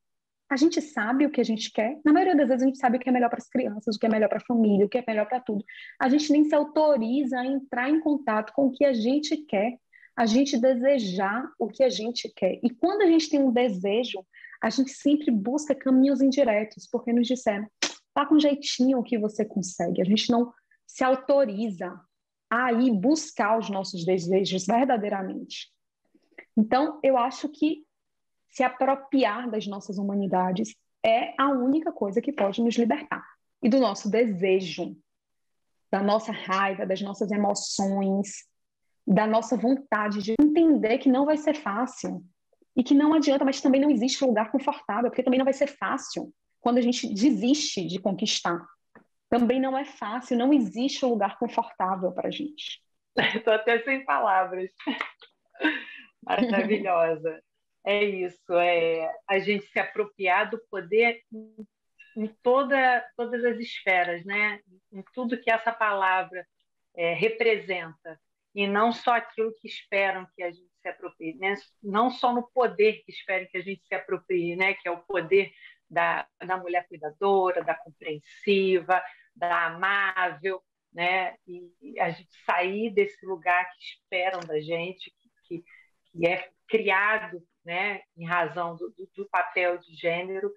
a gente sabe o que a gente quer. Na maioria das vezes a gente sabe o que é melhor para as crianças, o que é melhor para a família, o que é melhor para tudo. A gente nem se autoriza a entrar em contato com o que a gente quer, a gente desejar o que a gente quer. E quando a gente tem um desejo, a gente sempre busca caminhos indiretos, porque nos disseram, tá com jeitinho o que você consegue. A gente não se autoriza a ir buscar os nossos desejos verdadeiramente. Então, eu acho que se apropriar das nossas humanidades é a única coisa que pode nos libertar. E do nosso desejo, da nossa raiva, das nossas emoções, da nossa vontade de entender que não vai ser fácil. E que não adianta, mas também não existe lugar confortável, porque também não vai ser fácil quando a gente desiste de conquistar. Também não é fácil, não existe lugar confortável para a gente. (laughs) Estou até sem palavras. (laughs) Maravilhosa. É isso, é a gente se apropriar do poder em, em toda, todas as esferas, né? em tudo que essa palavra é, representa, e não só aquilo que esperam que a gente se aproprie, né? não só no poder que esperem que a gente se aproprie, né? que é o poder da, da mulher cuidadora, da compreensiva, da amável, né? e a gente sair desse lugar que esperam da gente, que, que, que é criado né, em razão do, do, papel de gênero,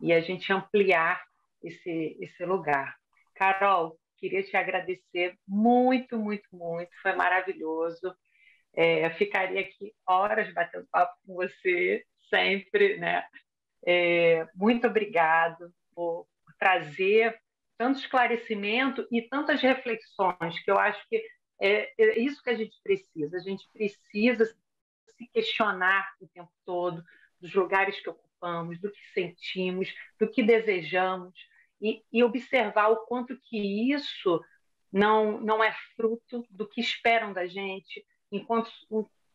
e a gente ampliar esse, esse lugar. Carol, queria te agradecer muito, muito, muito, foi maravilhoso. É, eu ficaria aqui horas batendo papo com você, sempre, né? É, muito obrigado por, trazer tanto esclarecimento e tantas reflexões, que eu acho que é, é isso que a gente precisa. A gente precisa se questionar o tempo todo dos lugares que ocupamos, do que sentimos, do que desejamos e, e observar o quanto que isso não não é fruto do que esperam da gente, enquanto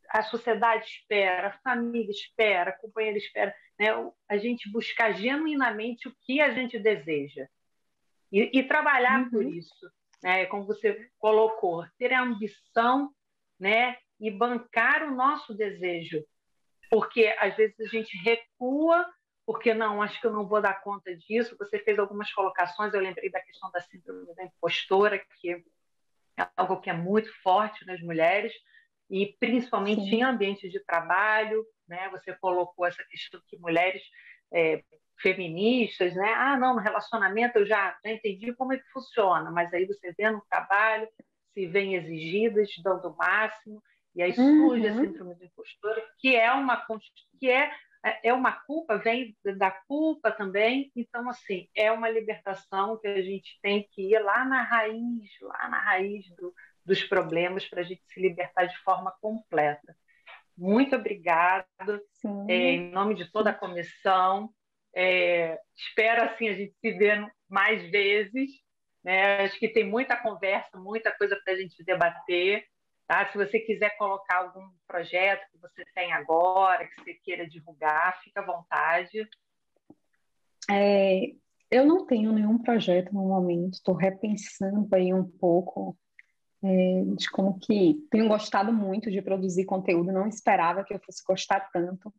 a sociedade espera, a família espera, a companheira espera, né? a gente buscar genuinamente o que a gente deseja e, e trabalhar uhum. por isso, né? como você colocou, ter a ambição né? e bancar o nosso desejo, porque às vezes a gente recua porque não, acho que eu não vou dar conta disso. Você fez algumas colocações, eu lembrei da questão da síndrome da impostora, que é algo que é muito forte nas mulheres, e principalmente Sim. em ambientes de trabalho, né? Você colocou essa questão que mulheres é, feministas, né? Ah, não, no relacionamento eu já, já entendi como é que funciona, mas aí você vê no trabalho, se vem exigidas, dando o máximo, e aí surge uhum. a síndrome da impostora, que é uma que é é uma culpa, vem da culpa também. Então, assim, é uma libertação que a gente tem que ir lá na raiz, lá na raiz do, dos problemas para a gente se libertar de forma completa. Muito obrigada, é, em nome de toda a comissão. É, espero, assim, a gente se ver mais vezes. Né? Acho que tem muita conversa, muita coisa para a gente debater. Tá? Se você quiser colocar algum projeto que você tem agora, que você queira divulgar, fica à vontade. É, eu não tenho nenhum projeto no momento, estou repensando aí um pouco é, de como que tenho gostado muito de produzir conteúdo, não esperava que eu fosse gostar tanto.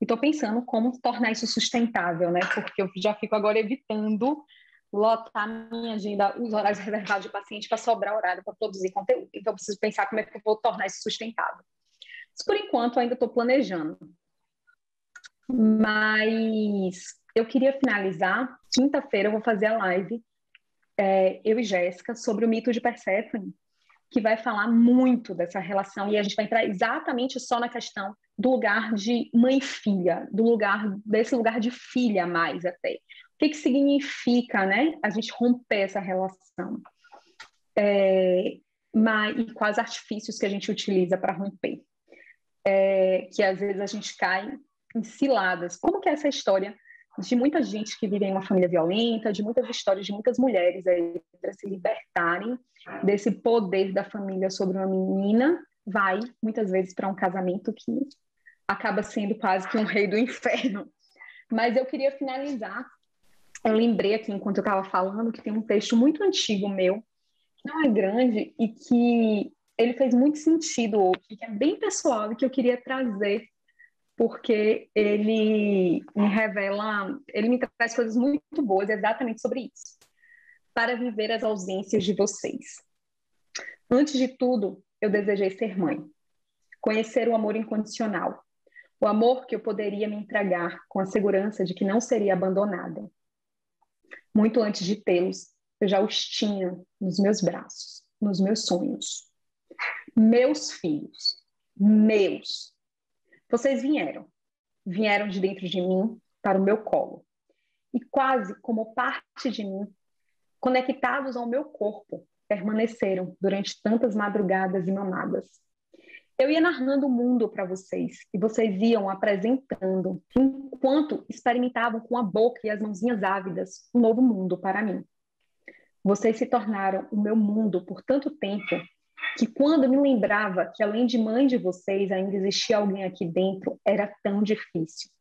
E estou pensando como tornar isso sustentável, né? Porque eu já fico agora evitando lotar minha agenda, os horários reservados de paciente para sobrar horário para produzir conteúdo. Então, eu preciso pensar como é que eu vou tornar isso sustentável. Mas, por enquanto, ainda estou planejando. Mas eu queria finalizar. Quinta-feira eu vou fazer a live, é, eu e Jéssica, sobre o mito de Persephone, que vai falar muito dessa relação e a gente vai entrar exatamente só na questão do lugar de mãe filha, do lugar desse lugar de filha mais até que, que significa né, a gente romper essa relação? É, mas, e quais artifícios que a gente utiliza para romper? É, que às vezes a gente cai em ciladas. Como que é essa história de muita gente que vive em uma família violenta, de muitas histórias de muitas mulheres aí para se libertarem desse poder da família sobre uma menina, vai muitas vezes para um casamento que acaba sendo quase que um rei do inferno. Mas eu queria finalizar eu lembrei aqui, enquanto eu estava falando, que tem um texto muito antigo meu, que não é grande e que ele fez muito sentido hoje, que é bem pessoal e que eu queria trazer, porque ele me revela, ele me traz coisas muito boas exatamente sobre isso. Para viver as ausências de vocês. Antes de tudo, eu desejei ser mãe, conhecer o amor incondicional, o amor que eu poderia me entregar com a segurança de que não seria abandonada. Muito antes de tê-los, eu já os tinha nos meus braços, nos meus sonhos. Meus filhos, meus. Vocês vieram, vieram de dentro de mim para o meu colo. E quase como parte de mim, conectados ao meu corpo, permaneceram durante tantas madrugadas e mamadas. Eu ia narrando o mundo para vocês e vocês iam apresentando, enquanto experimentavam com a boca e as mãozinhas ávidas um novo mundo para mim. Vocês se tornaram o meu mundo por tanto tempo que quando me lembrava que além de mãe de vocês ainda existia alguém aqui dentro, era tão difícil.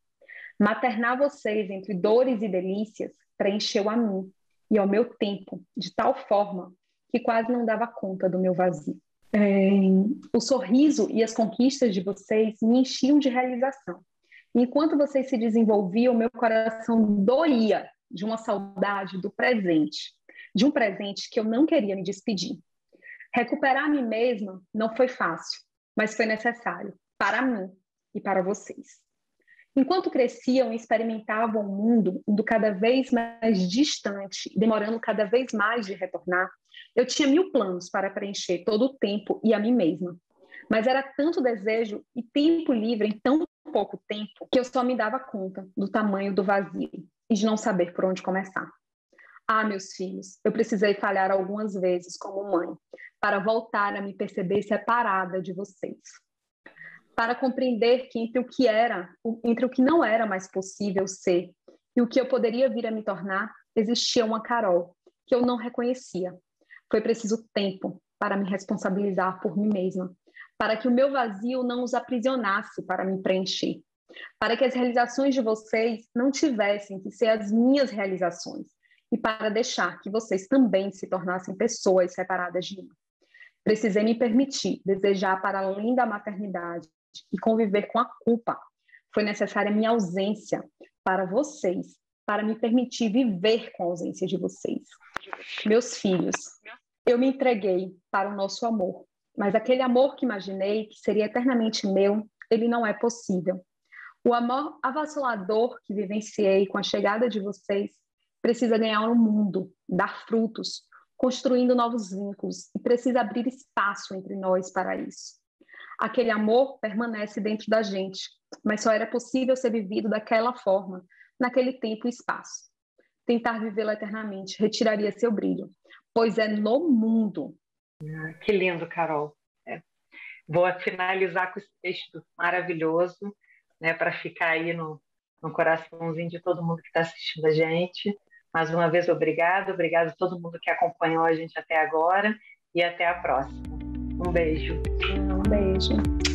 Maternar vocês entre dores e delícias preencheu a mim e ao meu tempo de tal forma que quase não dava conta do meu vazio. É, o sorriso e as conquistas de vocês me enchiam de realização. Enquanto vocês se desenvolviam, meu coração doía de uma saudade do presente, de um presente que eu não queria me despedir. Recuperar a mim mesma não foi fácil, mas foi necessário para mim e para vocês. Enquanto cresciam e experimentavam o mundo indo cada vez mais distante, demorando cada vez mais de retornar, eu tinha mil planos para preencher todo o tempo e a mim mesma. Mas era tanto desejo e tempo livre em tão pouco tempo que eu só me dava conta do tamanho do vazio e de não saber por onde começar. Ah, meus filhos, eu precisei falhar algumas vezes como mãe para voltar a me perceber separada de vocês para compreender que entre o que era, entre o que não era mais possível ser e o que eu poderia vir a me tornar, existia uma Carol que eu não reconhecia. Foi preciso tempo para me responsabilizar por mim mesma, para que o meu vazio não os aprisionasse para me preencher, para que as realizações de vocês não tivessem que ser as minhas realizações e para deixar que vocês também se tornassem pessoas separadas de mim. Precisei me permitir desejar para além da maternidade e conviver com a culpa. Foi necessária minha ausência para vocês, para me permitir viver com a ausência de vocês. Meus filhos, eu me entreguei para o nosso amor, mas aquele amor que imaginei que seria eternamente meu, ele não é possível. O amor avassalador que vivenciei com a chegada de vocês precisa ganhar o um mundo, dar frutos, construindo novos vínculos e precisa abrir espaço entre nós para isso aquele amor permanece dentro da gente, mas só era possível ser vivido daquela forma, naquele tempo e espaço. Tentar vivê-lo eternamente retiraria seu brilho, pois é no mundo. Ah, que lindo, Carol. É. Vou finalizar com esse texto maravilhoso, né, para ficar aí no, no coraçãozinho de todo mundo que está assistindo a gente. Mais uma vez, obrigado, obrigado a todo mundo que acompanhou a gente até agora e até a próxima. Um beijo. Beijo.